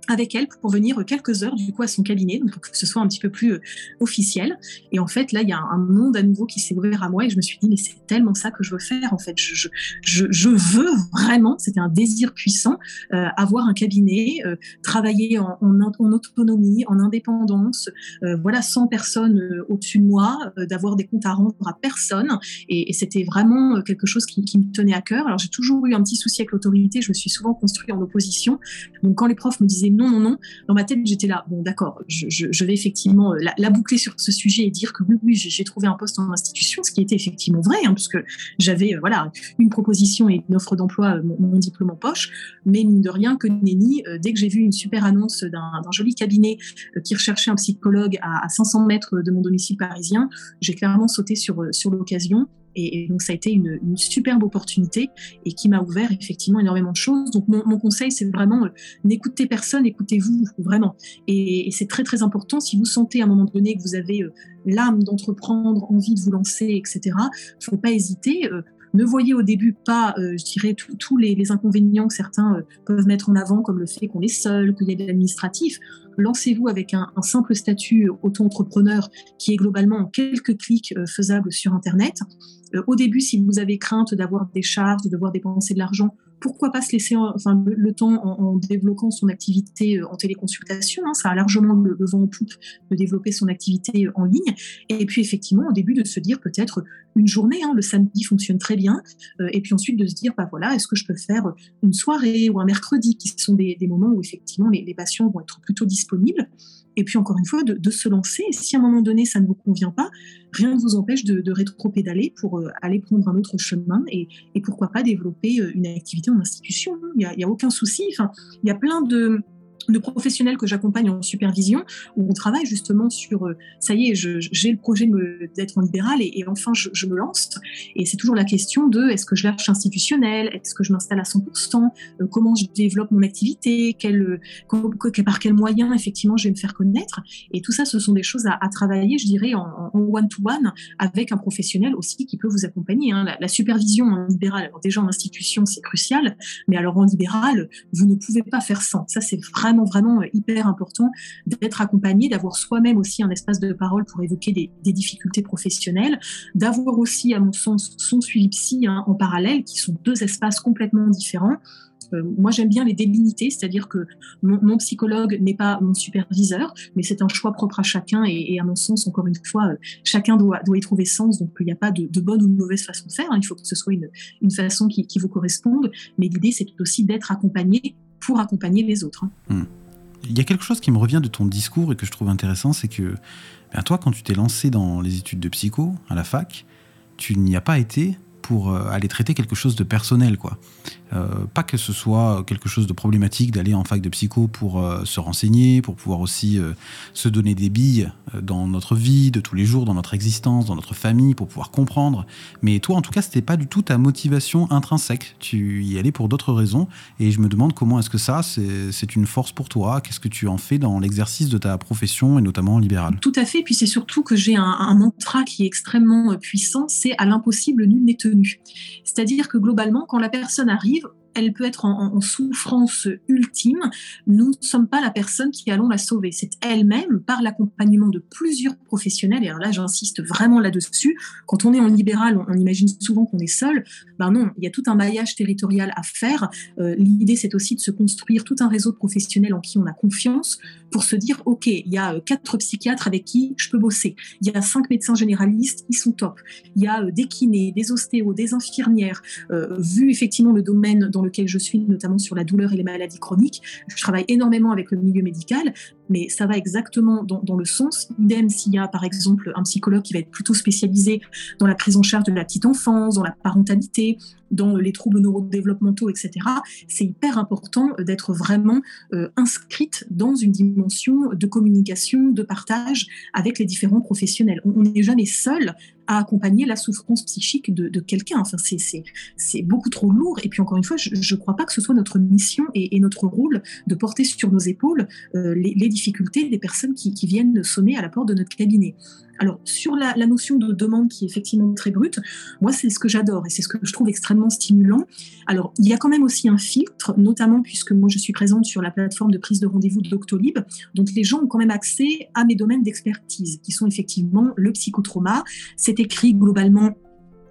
avec elle pour venir quelques heures du coup à son cabinet, donc pour que ce soit un petit peu plus euh, officiel. Et en fait, là, il y a un monde à nouveau qui s'est ouvert à moi et je me suis dit, mais c'est tellement ça que je veux faire en fait. Je, je, je veux vraiment, c'était un désir puissant, euh, avoir un cabinet, euh, travailler en, en, autonomie, en indépendance, voilà, sans personne au-dessus de moi, d'avoir des comptes à rendre à personne. Et, c'était vraiment quelque chose qui, qui, me tenait à cœur. Alors j'ai toujours eu un petit souci avec l'autorité, je me suis souvent construit en opposition. Donc quand les profs me disaient non, non, non. Dans ma tête, j'étais là, bon, d'accord, je, vais effectivement euh, la, boucler sur ce sujet et dire que oui, oui, j'ai trouvé un poste en institution, ce qui était effectivement vrai, hein, puisque j'avais euh, voilà une proposition et une offre d'emploi, euh, mon, diplôme en poche. Mais mine de rien, que nenni, dès que j'ai vu une super annonce d'un joli cabinet qui recherchait un psychologue à, à 500 mètres de mon domicile parisien, j'ai clairement sauté sur, sur l'occasion et, donc, ça a été une, superbe opportunité et qui m'a ouvert effectivement énormément de choses. Donc, mon, conseil, c'est vraiment euh, n'écoutez personne, écoutez-vous vraiment. Et, c'est très, très important. Si vous sentez à un moment donné que vous avez euh, l'âme d'entreprendre, envie de vous lancer, etc., il ne faut pas hésiter. Euh, ne voyez au début pas, je dirais, tous les, inconvénients que certains peuvent mettre en avant, comme le fait qu'on est seul, qu'il y a de l'administratif lancez-vous avec un, simple statut auto-entrepreneur qui est globalement en quelques clics euh, faisable sur Internet. Euh, au début, si vous avez crainte d'avoir des charges, de devoir dépenser de l'argent, pourquoi pas se laisser le, temps en, développant son activité euh, en téléconsultation hein, Ça a largement le, vent en poupe de développer son activité en ligne. Et puis effectivement, au début, de se dire peut-être une journée, hein, le samedi fonctionne très bien, et puis ensuite de se dire, bah voilà, est-ce que je peux faire une soirée ou un mercredi, qui sont des, moments où effectivement les, patients vont être plutôt disponibles disponible. Et puis encore une fois, de, se lancer. si à un moment donné, ça ne vous convient pas, rien ne vous empêche de, rétro-pédaler pour euh, aller prendre un autre chemin et, pourquoi pas développer euh, une activité en institution. Il n'y a, aucun souci. Il y a plein de, de professionnels que j'accompagne en supervision, où on travaille justement sur, euh, ça y est, j'ai le projet d'être en libéral et, enfin je, me lance. Et c'est toujours la question de est-ce que je lâche institutionnel, est-ce que je m'installe à 100%, euh, comment je développe mon activité, quel, par quels moyens effectivement je vais me faire connaître? Et tout ça, ce sont des choses à, travailler, je dirais, en one-to-one avec un professionnel aussi qui peut vous accompagner. Hein. La, supervision en libéral, alors déjà en institution, c'est crucial, mais alors en libéral, vous ne pouvez pas faire sans. Ça, c'est vraiment vraiment, euh, hyper important d'être accompagné, d'avoir soi-même aussi un espace de parole pour évoquer des, difficultés professionnelles, d'avoir aussi, à mon sens, son suivi psy hein, en parallèle, qui sont deux espaces complètement différents. Euh, moi, j'aime bien les délimiter, c'est-à-dire que mon, psychologue n'est pas mon superviseur, mais c'est un choix propre à chacun. Et, à mon sens, encore une fois, euh, chacun doit, doit y trouver sens. Donc, il n'y a pas de, bonne ou de mauvaise façon de faire. Hein. Il faut que ce soit une, une façon qui, qui vous corresponde. Mais l'idée, c'est aussi d'être accompagné pour accompagner les autres. Hein. Hmm. Il y a quelque chose qui me revient de ton discours et que je trouve intéressant, c'est que ben, toi, quand tu t'es lancé dans les études de psycho à la fac, tu n'y as pas été pour euh, aller traiter quelque chose de personnel, quoi. Euh, pas que ce soit quelque chose de problématique d'aller en fac de psycho pour euh, se renseigner, pour pouvoir aussi se donner des billes dans notre vie de tous les jours, dans notre existence, dans notre famille, pour pouvoir comprendre. Mais toi, en tout cas, c'était pas du tout ta motivation intrinsèque. Tu y allais pour d'autres raisons. Et je me demande comment est-ce que ça, c'est une force pour toi Qu'est-ce que tu en fais dans l'exercice de ta profession et notamment libérale Tout à fait. Puis c'est surtout que j'ai un, mantra qui est extrêmement puissant, c'est à l'impossible, nul n'est c'est-à-dire que globalement, quand la personne arrive, elle peut être en, souffrance ultime. Nous ne sommes pas la personne qui allons la sauver. C'est elle-même, par l'accompagnement de plusieurs professionnels, et là j'insiste vraiment là-dessus, quand on est en libéral, on, imagine souvent qu'on est seul. Ben non, il y a tout un maillage territorial à faire. Euh, l'idée, c'est aussi de se construire tout un réseau de professionnels en qui on a confiance pour se dire, OK, il y a euh, quatre psychiatres avec qui je peux bosser. Il y a cinq médecins généralistes, ils sont top. Il y a euh, des kinés, des ostéos, des infirmières. vu effectivement le domaine dans lequel je suis, notamment sur la douleur et les maladies chroniques. Je travaille énormément avec le milieu médical, mais ça va exactement dans, le sens. Idem s'il y a par exemple un psychologue qui va être plutôt spécialisé dans la prise en charge de la petite enfance, dans la parentalité, dans les troubles neurodéveloppementaux, etc. C'est hyper important d'être vraiment euh, inscrite dans une dimension de communication, de partage avec les différents professionnels. On n'est jamais seul à accompagner la souffrance psychique de, quelqu'un. Enfin, c'est beaucoup trop lourd. Et puis encore une fois, je ne crois pas que ce soit notre mission et, notre rôle de porter sur nos épaules euh, les, les difficultés des personnes qui, viennent sonner à la porte de notre cabinet. Alors, sur la, notion de demande qui est effectivement très brute, moi, c'est ce que j'adore et c'est ce que je trouve extrêmement stimulant. Alors, il y a quand même aussi un filtre, notamment puisque moi, je suis présente sur la plateforme de prise de rendez-vous d'Octolib. Donc, les gens ont quand même accès à mes domaines d'expertise, qui sont effectivement le psychotrauma. C'est écrit globalement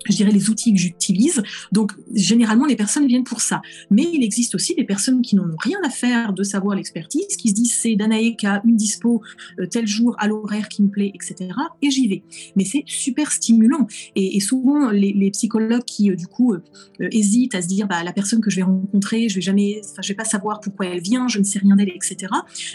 je dirais, les outils que j'utilise. Donc, généralement, les personnes viennent pour ça. Mais il existe aussi des personnes qui n'en ont rien à faire de savoir l'expertise, qui se disent c'est Danae qui a une dispo euh, tel jour à l'horaire qui me plaît, etc. Et j'y vais. Mais c'est super stimulant. Et, souvent, les, psychologues qui, euh, du coup, euh, hésitent à se dire bah, la personne que je vais rencontrer, je vais jamais, je vais pas savoir pourquoi elle vient, je ne sais rien d'elle, etc.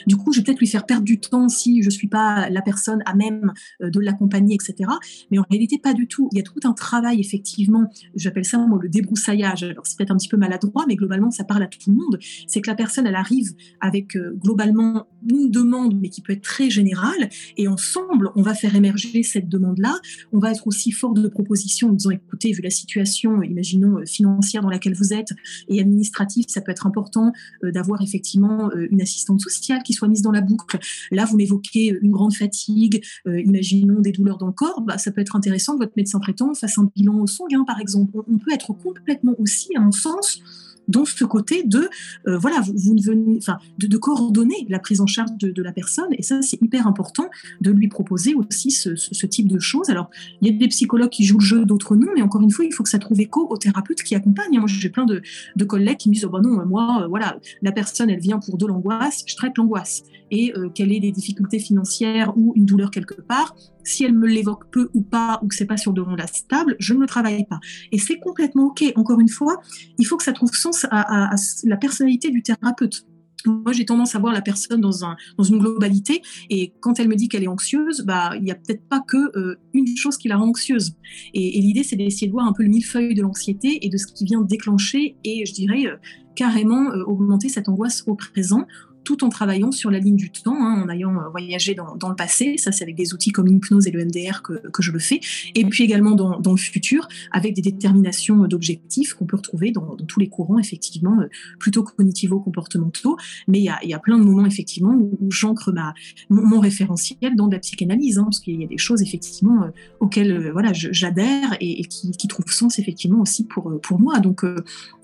Du coup, je vais peut-être lui faire perdre du temps si je suis pas la personne à même de l'accompagner, etc. Mais en réalité, pas du tout. Il y a tout un travail effectivement, j'appelle ça le débroussaillage. Alors c'est peut-être un petit peu maladroit, mais globalement ça parle à tout le monde. C'est que la personne, elle arrive avec euh, globalement une demande, mais qui peut être très générale, et ensemble, on va faire émerger cette demande-là. On va être aussi fort de propositions en disant, écoutez, vu la situation, imaginons euh, financière dans laquelle vous êtes et administrative, ça peut être important euh, d'avoir effectivement une assistante sociale qui soit mise dans la boucle. Là, vous m'évoquez une grande fatigue, imaginons des douleurs dans le corps, bah, ça peut être intéressant que votre médecin traitant fasse un bilan sanguin, par exemple. On peut être complètement aussi, à mon sens, dans ce côté de euh, voilà vous, ne venez enfin de, coordonner la prise en charge de, la personne. Et ça c'est hyper important de lui proposer aussi ce, type de choses. Alors il y a des psychologues qui jouent le jeu d'autres non mais encore une fois il faut que ça trouve écho aux thérapeutes qui accompagnent moi j'ai plein de, collègues qui me disent oh, bah non moi euh, voilà la personne elle vient pour de l'angoisse je traite l'angoisse et euh, qu'elle ait des difficultés financières ou une douleur quelque part si elle me l'évoque peu ou pas, ou que c'est pas sur de la stable, je ne le travaille pas. Et c'est complètement OK. Encore une fois, il faut que ça trouve sens à, la personnalité du thérapeute. Moi, j'ai tendance à voir la personne dans, un, dans une globalité, et quand elle me dit qu'elle est anxieuse, bah, il n'y a peut-être pas que euh, une chose qui la rend anxieuse. Et, l'idée, c'est d'essayer de voir un peu le millefeuille de l'anxiété et de ce qui vient déclencher, et je dirais euh, carrément augmenter cette angoisse au présent tout en travaillant sur la ligne du temps, hein, en ayant euh, voyagé dans, le passé. Ça, c'est avec des outils comme l'hypnose et le MDR que, je le fais. Et puis également dans, le futur, avec des déterminations d'objectifs qu'on peut retrouver dans, tous les courants, effectivement, euh, plutôt cognitivo-comportementaux. Mais il y a, plein de moments, effectivement, où, j'ancre ma, mon, référentiel dans la psychanalyse, hein, parce qu'il y a des choses, effectivement, euh, auxquelles voilà, j'adhère et, qui, trouvent sens, effectivement, aussi pour, pour moi. Donc,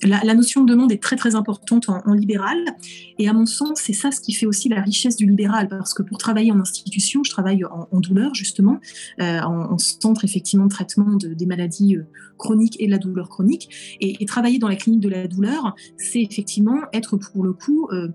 la, notion de demande est très, très importante en, en libéral. Et à mon sens, c'est ça ce qui fait aussi la richesse du libéral, parce que pour travailler en institution, je travaille en, douleur justement, euh, en, centre effectivement de traitement des maladies chroniques et de la douleur chronique. Et, travailler dans la clinique de la douleur, c'est effectivement être pour le coup euh,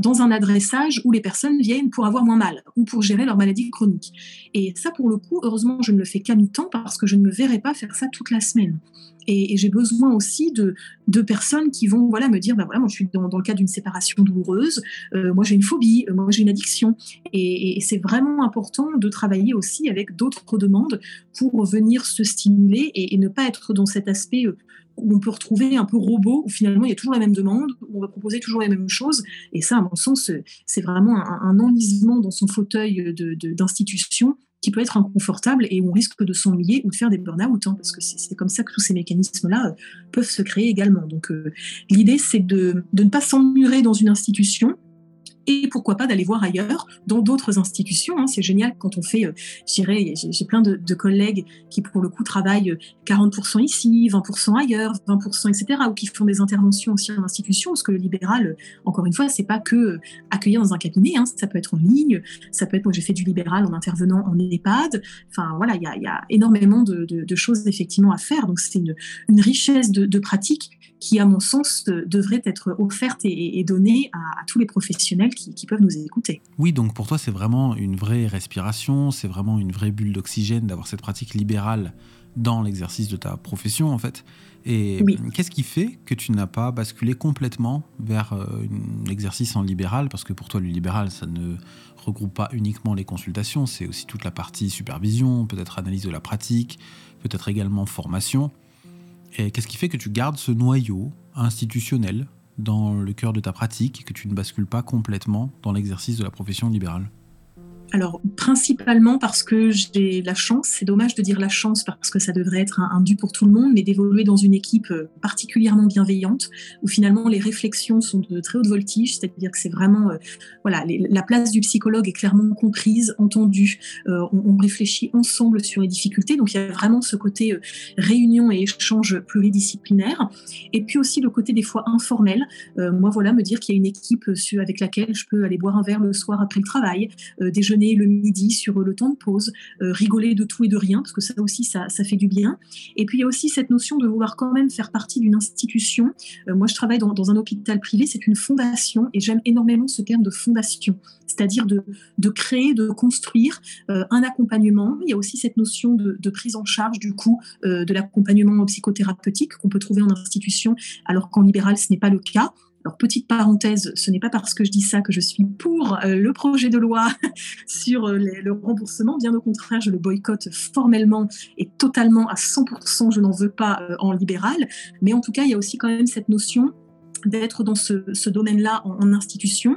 dans un adressage où les personnes viennent pour avoir moins mal ou pour gérer leur maladie chronique. Et ça, pour le coup, heureusement, je ne le fais qu'à mi-temps parce que je ne me verrai pas faire ça toute la semaine. Et, j'ai besoin aussi de, de, personnes qui vont voilà, me dire, bah voilà, moi je suis dans, dans le cas d'une séparation douloureuse, euh, moi j'ai une phobie, euh, moi j'ai une addiction. Et, c'est vraiment important de travailler aussi avec d'autres demandes pour venir se stimuler et, ne pas être dans cet aspect euh, où on peut retrouver un peu robot, où finalement il y a toujours la même demande, où on va proposer toujours les mêmes choses. Et ça, à mon sens, c'est vraiment un, enlisement dans son fauteuil d'institution qui peut être inconfortable et on risque de s'ennuyer ou de faire des burn-out, hein, parce que c'est comme ça que tous ces mécanismes-là euh, peuvent se créer également. Donc euh, l'idée, c'est de, de, ne pas s'emmurer dans une institution, et pourquoi pas d'aller voir ailleurs, dans d'autres institutions. Hein. C'est génial quand on fait, euh, je dirais, j'ai plein de, collègues qui pour le coup travaillent 40% euh, ici, 20% ailleurs, 20%, etc., ou qui font des interventions aussi en institution, parce que le libéral, euh, encore une fois, c'est pas que accueillir dans un cabinet, hein. ça peut être en ligne, ça peut être, moi j'ai fait du libéral en intervenant en EHPAD, enfin voilà, il y a, énormément de, choses effectivement à faire, donc c'est une, richesse de, pratiques qui, à mon sens, devrait être offerte et, donnée à tous les professionnels qui, peuvent nous écouter. Oui, donc pour toi, c'est vraiment une vraie respiration, c'est vraiment une vraie bulle d'oxygène d'avoir cette pratique libérale dans l'exercice de ta profession, en fait. Et qu'est-ce qui fait que tu n'as pas basculé complètement vers euh, un exercice en libéral? Parce que pour toi, le libéral, ça ne regroupe pas uniquement les consultations, c'est aussi toute la partie supervision, peut-être analyse de la pratique, peut-être également formation. Et qu'est-ce qui fait que tu gardes ce noyau institutionnel dans le cœur de ta pratique et que tu ne bascules pas complètement dans l'exercice de la profession libérale alors, principalement parce que j'ai la chance, c'est dommage de dire la chance parce que ça devrait être un, dû pour tout le monde, mais d'évoluer dans une équipe euh, particulièrement bienveillante où finalement les réflexions sont de très haute voltige, c'est-à-dire que c'est vraiment, euh, voilà, la place du psychologue est clairement comprise, entendue, euh, on, réfléchit ensemble sur les difficultés, donc il y a vraiment ce côté réunion et échange pluridisciplinaire, et puis aussi le côté des fois informel. moi, voilà, me dire qu'il y a une équipe avec laquelle je peux aller boire un verre le soir après le travail, déjeuner le midi sur le temps de pause, euh, rigoler de tout et de rien, parce que ça aussi, ça, fait du bien. Et puis il y a aussi cette notion de vouloir quand même faire partie d'une institution. Euh, moi, je travaille dans, un hôpital privé, c'est une fondation, et j'aime énormément ce terme de fondation, c'est-à-dire de, créer, de construire euh, un accompagnement. Il y a aussi cette notion de, de prise en charge du coup de l'accompagnement psychothérapeutique qu'on peut trouver en institution, alors qu'en libéral, ce n'est pas le cas. Alors, petite parenthèse, ce n'est pas parce que je dis ça que je suis pour euh, le projet de loi sur euh, le remboursement. Bien au contraire, je le boycotte formellement et totalement à 100%. Je n'en veux pas euh, en libéral. Mais en tout cas, il y a aussi quand même cette notion d'être dans ce, domaine-là en, institution.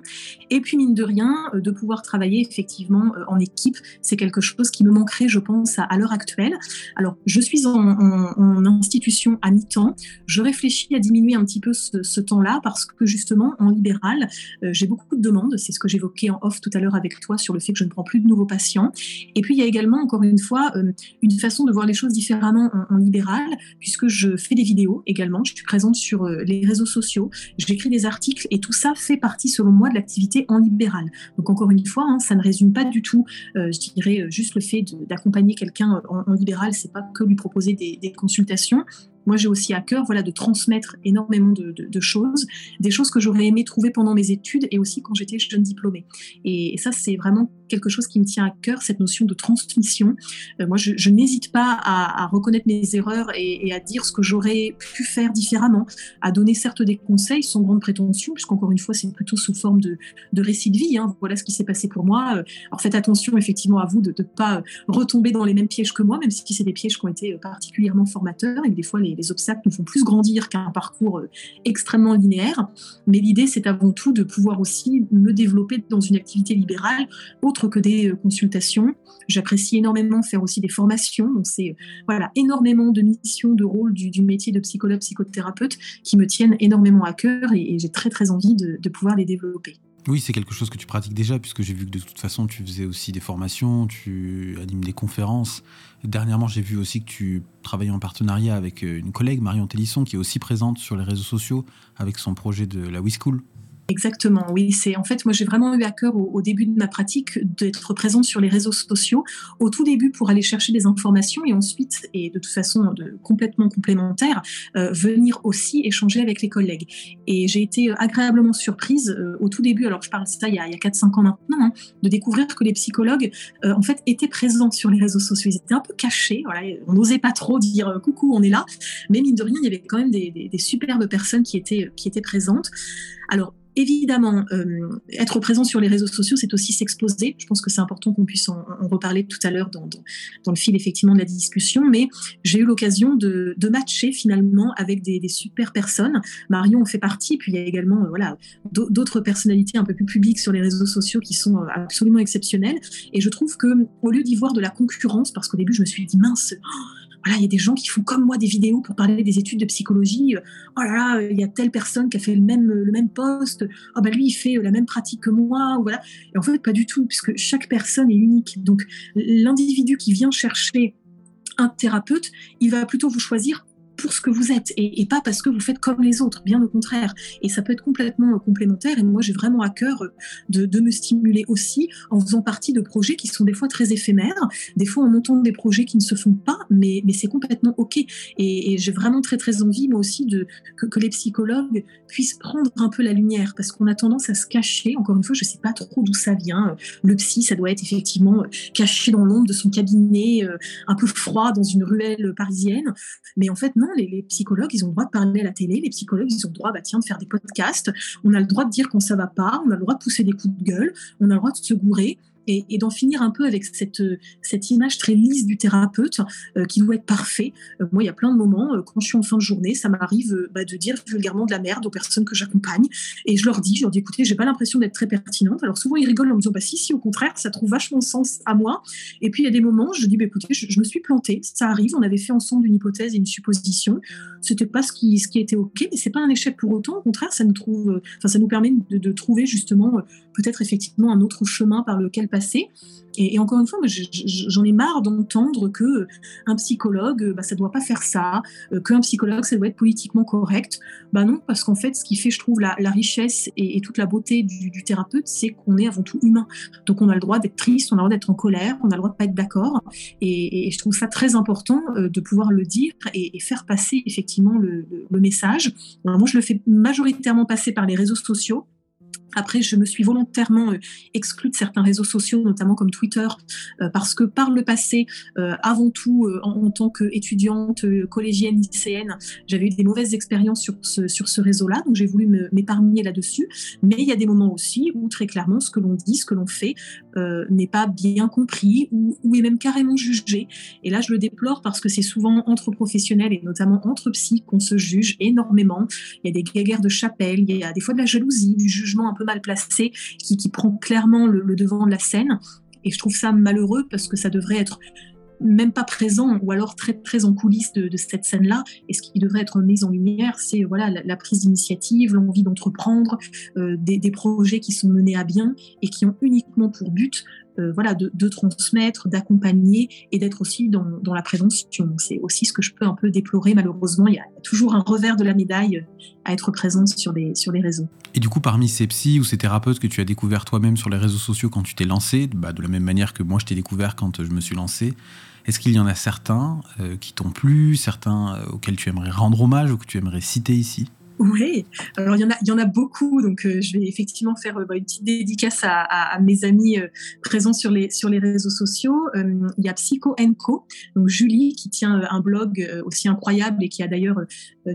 Et puis, mine de rien, euh, de pouvoir travailler effectivement euh, en équipe, c'est quelque chose qui me manquerait, je pense, à, l'heure actuelle. Alors, je suis en, institution à mi-temps. Je réfléchis à diminuer un petit peu ce, temps-là parce que justement, en libéral, euh, j'ai beaucoup de demandes. C'est ce que j'évoquais en off tout à l'heure avec toi sur le fait que je ne prends plus de nouveaux patients. Et puis, il y a également, encore une fois, une façon de voir les choses différemment en, en libéral, puisque je fais des vidéos également. Je suis présente sur les réseaux sociaux j'écris des articles et tout ça fait partie, selon moi, de l'activité en libéral. Donc encore une fois, hein, ça ne résume pas du tout, euh, je dirais, euh, juste le fait d'accompagner quelqu'un en, en, libéral, c'est pas que lui proposer des, des consultations, moi, j'ai aussi à cœur voilà, de transmettre énormément de, choses, des choses que j'aurais aimé trouver pendant mes études et aussi quand j'étais jeune diplômée. Et, ça, c'est vraiment quelque chose qui me tient à cœur, cette notion de transmission. Euh, moi, je, n'hésite pas à, reconnaître mes erreurs et, à dire ce que j'aurais pu faire différemment, à donner certes des conseils sans grande prétention, puisqu'encore une fois, c'est plutôt sous forme de, de récit de vie. Hein. Voilà ce qui s'est passé pour moi. Euh, alors faites attention effectivement à vous de ne pas retomber dans les mêmes pièges que moi, même si c'est des pièges qui ont été particulièrement formateurs et que des fois les, les obstacles nous font plus grandir qu'un parcours euh, extrêmement linéaire. Mais l'idée, c'est avant tout de pouvoir aussi me développer dans une activité libérale autre que des euh, consultations. J'apprécie énormément faire aussi des formations. Donc, c'est voilà, énormément de missions, de rôles du, métier de psychologue, psychothérapeute qui me tiennent énormément à cœur et, j'ai très, très envie de pouvoir les développer. Oui, c'est quelque chose que tu pratiques déjà, puisque j'ai vu que de toute façon, tu faisais aussi des formations, tu animes des conférences. Dernièrement, j'ai vu aussi que tu travaillais en partenariat avec euh, une collègue, Marion Télisson, qui est aussi présente sur les réseaux sociaux avec son projet de la WeSchool. Exactement, oui. C'est en fait, moi, j'ai vraiment eu à cœur au, début de ma pratique d'être présente sur les réseaux sociaux, au tout début pour aller chercher des informations et ensuite, et de toute façon complètement complémentaire, euh, venir aussi échanger avec les collègues. Et j'ai été agréablement surprise euh, au tout début, alors je parle de ça il y a, a 4-5 ans maintenant, hein, de découvrir que les psychologues, euh, en fait, étaient présents sur les réseaux sociaux. Ils étaient un peu cachés, on n'osait pas trop dire coucou, on est là, mais mine de rien, il y avait quand même des, des, des superbes personnes qui étaient, qui étaient présentes. Alors, évidemment, euh, être présent sur les réseaux sociaux, c'est aussi s'exposer. Je pense que c'est important qu'on puisse en, reparler tout à l'heure dans, le fil effectivement de la discussion. Mais j'ai eu l'occasion de, matcher finalement avec des, super personnes. Marion en fait partie, puis il y a également euh, voilà d'autres personnalités un peu plus publiques sur les réseaux sociaux qui sont euh, absolument exceptionnelles. Et je trouve que au lieu d'y voir de la concurrence, parce qu'au début je me suis dit mince il y a des gens qui font comme moi des vidéos pour parler des études de psychologie. Oh il y a telle personne qui a fait le même, le même poste. Oh lui, il fait la même pratique que moi. Voilà. Et en fait, pas du tout, puisque chaque personne est unique. Donc, l'individu qui vient chercher un thérapeute, il va plutôt vous choisir pour ce que vous êtes et, pas parce que vous faites comme les autres, bien au contraire. Et ça peut être complètement euh, complémentaire. Et moi, j'ai vraiment à cœur euh, de, me stimuler aussi en faisant partie de projets qui sont des fois très éphémères, des fois en montant des projets qui ne se font pas, mais, mais c'est complètement OK. Et, j'ai vraiment très, très envie, moi aussi, de, que, les psychologues puissent prendre un peu la lumière parce qu'on a tendance à se cacher. Encore une fois, je ne sais pas trop d'où ça vient. Le psy, ça doit être effectivement euh, caché dans l'ombre de son cabinet, un peu froid dans une ruelle parisienne. Mais en fait, non, les, psychologues, ils ont le droit de parler à la télé, les psychologues, ils ont le droit bah, tiens, de faire des podcasts, on a le droit de dire quand ça va pas, on a le droit de pousser des coups de gueule, on a le droit de se gourer. Et, d'en finir un peu avec cette, cette image très lisse du thérapeute euh, qui doit être parfait. Euh, moi, il y a plein de moments, euh, quand je suis en fin de journée, ça m'arrive bah, de dire vulgairement de la merde aux personnes que j'accompagne. Et je leur dis, je leur dis, écoutez, j'ai pas l'impression d'être très pertinente. Alors souvent, ils rigolent en me disant, bah si, si, au contraire, ça trouve vachement sens à moi. Et puis, il y a des moments, je dis, bah, écoutez, je, me suis plantée, ça arrive, on avait fait ensemble une hypothèse et une supposition. C'était pas ce qui, ce qui était OK, mais c'est pas un échec pour autant. Au contraire, ça nous, trouve, ça nous permet de, de trouver justement peut-être effectivement un autre chemin par lequel passer. Et, encore une fois, j'en ai marre d'entendre que euh, un psychologue, bah, ça doit pas faire ça, euh, qu'un psychologue, ça doit être politiquement correct. Bah non, parce qu'en fait, ce qui fait, je trouve, la, richesse et, toute la beauté du, thérapeute, c'est qu'on est avant tout humain. Donc, on a le droit d'être triste, on a le droit d'être en colère, on a le droit de pas être d'accord. Et, je trouve ça très important euh, de pouvoir le dire et, faire passer effectivement le, message. moi, je le fais majoritairement passer par les réseaux sociaux après, je me suis volontairement euh, exclue de certains réseaux sociaux, notamment comme Twitter, euh, parce que par le passé, euh, avant tout, en, tant qu'étudiante, collégienne, lycéenne, j'avais eu des mauvaises expériences sur ce, sur ce réseau-là, donc j'ai voulu m'épargner là-dessus. Mais il y a des moments aussi où très clairement, ce que l'on dit, ce que l'on fait n'est pas bien compris ou, ou, est même carrément jugé. Et là, je le déplore parce que c'est souvent entre professionnels et notamment entre psy qu'on se juge énormément. Il y a des guerres de chapelle, il y a des fois de la jalousie, du jugement un peu mal placé, qui, prend clairement le, devant de la scène. Et je trouve ça malheureux parce que ça devrait être même pas présent ou alors très très en coulisses de, cette scène-là. Et ce qui devrait être mis en lumière, c'est voilà la, prise d'initiative, l'envie d'entreprendre, euh, des, des, projets qui sont menés à bien et qui ont uniquement pour but euh, voilà, de, transmettre, d'accompagner et d'être aussi dans, la prévention. C'est aussi ce que je peux un peu déplorer. Malheureusement, il y a toujours un revers de la médaille à être présente sur les, sur réseaux. Et du coup, parmi ces psys ou ces thérapeutes que tu as découvert toi-même sur les réseaux sociaux quand tu t'es lancé, bah, de la même manière que moi je t'ai découvert quand je me suis lancé, est-ce qu'il y en a certains euh, qui t'ont plu, certains euh, auxquels tu aimerais rendre hommage ou que tu aimerais citer ici? Oui, alors il y en a, beaucoup, donc euh, je vais effectivement faire euh, bah, une petite dédicace à, mes amis euh, présents sur les sur les réseaux sociaux. il y a Psycho Co, donc Julie qui tient un blog aussi incroyable et qui a d'ailleurs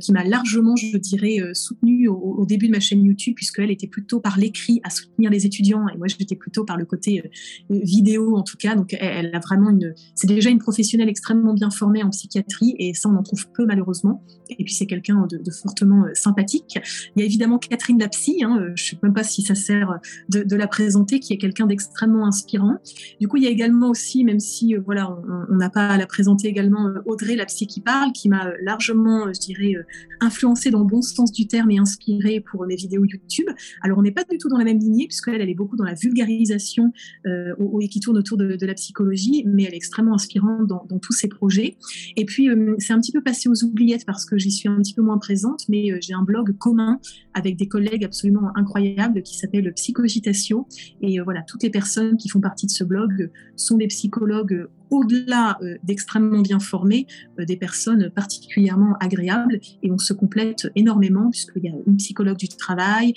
qui m'a largement, je dirais, soutenu au, début de ma chaîne YouTube puisqu'elle était plutôt par l'écrit à soutenir les étudiants et moi j'étais plutôt par le côté vidéo en tout cas. Donc elle, a vraiment une, c'est déjà une professionnelle extrêmement bien formée en psychiatrie et ça on en trouve peu malheureusement. Et puis c'est quelqu'un de, de fortement sympa Il y a évidemment Catherine Lapsy, hein, euh, je ne sais même pas si ça sert de, la présenter, qui est quelqu'un d'extrêmement inspirant. Du coup, il y a également aussi, même si euh, voilà, on n'a pas à la présenter également, euh, Audrey Lapsy qui parle, qui m'a largement, je dirais, influencé dans le bon sens du terme et inspiré pour mes vidéos YouTube. Alors, on n'est pas du tout dans la même lignée, puisqu'elle, elle est beaucoup dans la vulgarisation et qui tourne autour de, la psychologie, mais elle est extrêmement inspirante dans, tous ses projets. Et puis, c'est un petit peu passé aux oubliettes parce que j'y suis un petit peu moins présente, mais j'ai un blog commun avec des collègues absolument incroyables qui s'appelle Psychogitatio. Et euh, voilà, toutes les personnes qui font partie de ce blog sont des psychologues au-delà euh, d'extrêmement bien formés, euh, des personnes particulièrement agréables et on se complète énormément puisqu'il y a une psychologue du travail,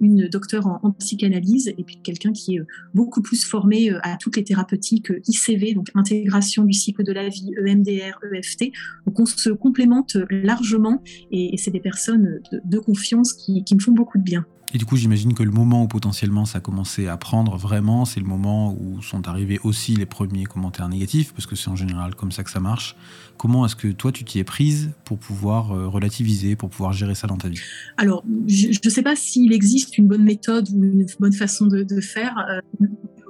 une docteure en, psychanalyse et puis quelqu'un qui est beaucoup plus formé à toutes les thérapeutiques ICV, donc intégration du cycle de la vie, EMDR, EFT. Donc on se complémente largement et, c'est des personnes de, confiance qui me font beaucoup de bien. Et du coup, j'imagine que le moment où potentiellement ça a commencé à prendre vraiment, c'est le moment où sont arrivés aussi les premiers commentaires négatifs, parce que c'est en général comme ça que ça marche. Comment est-ce que toi, tu t'y es prise pour pouvoir euh, relativiser, pour pouvoir gérer ça dans ta vie? Alors, je ne sais pas s'il existe une bonne méthode ou une bonne façon de, faire.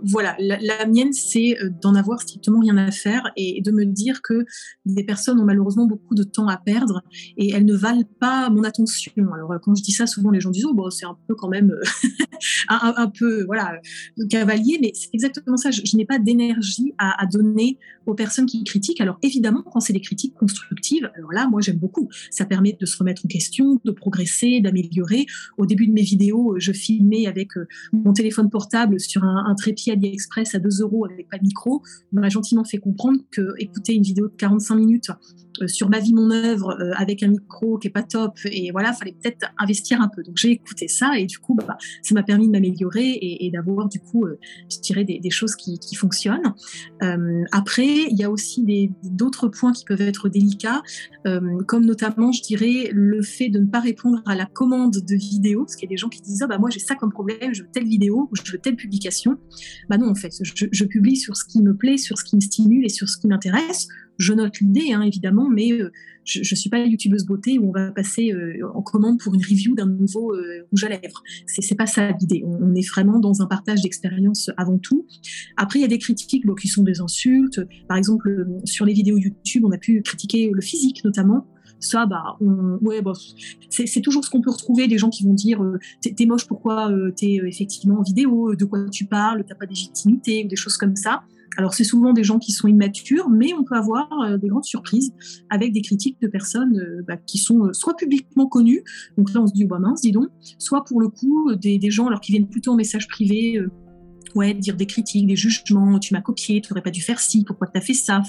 Euh, voilà, la, mienne, c'est euh, d'en avoir strictement rien à faire et de me dire que des personnes ont malheureusement beaucoup de temps à perdre et elles ne valent pas mon attention. Alors, quand je dis ça, souvent les gens disent, oh, bon, c'est un peu quand même un, peu, voilà, cavalier, mais c'est exactement ça. Je, n'ai pas d'énergie à, donner aux personnes qui critiquent. Alors, évidemment, quand c'est des critiques constructives, alors là, moi, j'aime beaucoup. Ça permet de se remettre en question, de progresser, d'améliorer. Au début de mes vidéos, je filmais avec euh, mon téléphone portable sur un, trépied AliExpress à 2 euros avec pas de micro, m'a gentiment fait comprendre que écouter une vidéo de 45 minutes euh, sur ma vie, mon œuvre, euh, avec un micro qui est pas top, et voilà, fallait peut-être investir un peu. Donc j'ai écouté ça et du coup, bah, ça m'a permis de m'améliorer et, d'avoir du coup, euh, je dirais, des, choses qui, fonctionnent. après, il y a aussi d'autres points qui peuvent être délicats, comme notamment, je dirais, le fait de ne pas répondre à la commande de vidéo, parce qu'il y a des gens qui disent, ah, bah moi j'ai ça comme problème, je veux telle vidéo ou je veux telle publication. Bah non, en fait, je, publie sur ce qui me plaît, sur ce qui me stimule et sur ce qui m'intéresse. Je note l'idée, hein, évidemment, mais euh, je ne suis pas youtubeuse beauté où on va passer euh, en commande pour une review d'un nouveau euh, rouge à lèvres. C'est, c'est pas ça l'idée. On, est vraiment dans un partage d'expérience avant tout. Après, il y a des critiques qui sont des insultes. Par exemple, sur les vidéos YouTube, on a pu critiquer le physique notamment ça, bah, ouais, c'est toujours ce qu'on peut retrouver, des gens qui vont dire t'es moche, pourquoi t'es effectivement en vidéo, de quoi tu parles, t'as pas de légitimité, ou des choses comme ça. Alors c'est souvent des gens qui sont immatures, mais on peut avoir des grandes surprises avec des critiques de personnes bah, qui sont soit publiquement connues, donc là on se dit, oh, bah mince, dis donc, soit pour le coup des, gens alors qui viennent plutôt en message privé, ouais, dire des critiques, des jugements, tu m'as copié, tu n'aurais pas dû faire ci, pourquoi tu as fait ça?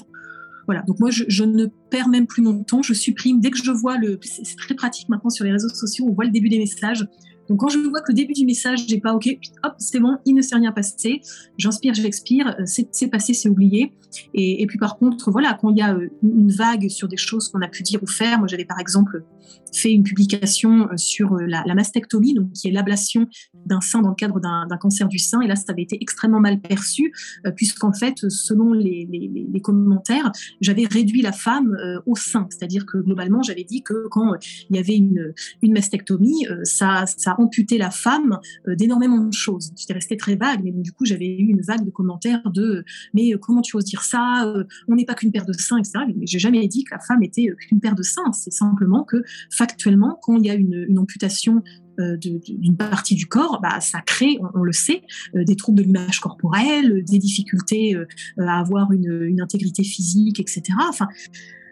Voilà, donc moi je, ne perds même plus mon temps, je supprime dès que je vois le. C'est très pratique maintenant sur les réseaux sociaux, on voit le début des messages. Donc quand je vois que le début du message, j'ai pas OK, hop, c'est bon, il ne s'est rien passé, j'inspire, j'expire, euh, c'est passé, c'est oublié. Et, puis par contre, voilà, quand il y a euh, une vague sur des choses qu'on a pu dire ou faire, moi j'avais par exemple fait une publication euh, sur la, mastectomie, donc qui est l'ablation d'un sein dans le cadre d'un cancer du sein, et là ça avait été extrêmement mal perçu, puisqu'en fait, selon les, commentaires, j'avais réduit la femme au sein, c'est-à-dire que globalement j'avais dit que quand il y avait une, une mastectomie, ça, ça amputé la femme d'énormément de choses. C'était resté très vague, mais du coup j'avais eu une vague de commentaires de mais comment tu oses dire ça, euh, on n'est pas qu'une paire de seins, etc. Mais j'ai jamais dit que la femme était euh, qu'une paire de seins. C'est simplement que factuellement, quand il y a une, amputation euh, d'une partie du corps, bah, ça crée, on, le sait, des troubles de l'image corporelle, des difficultés à avoir une, une, intégrité physique, etc. Enfin,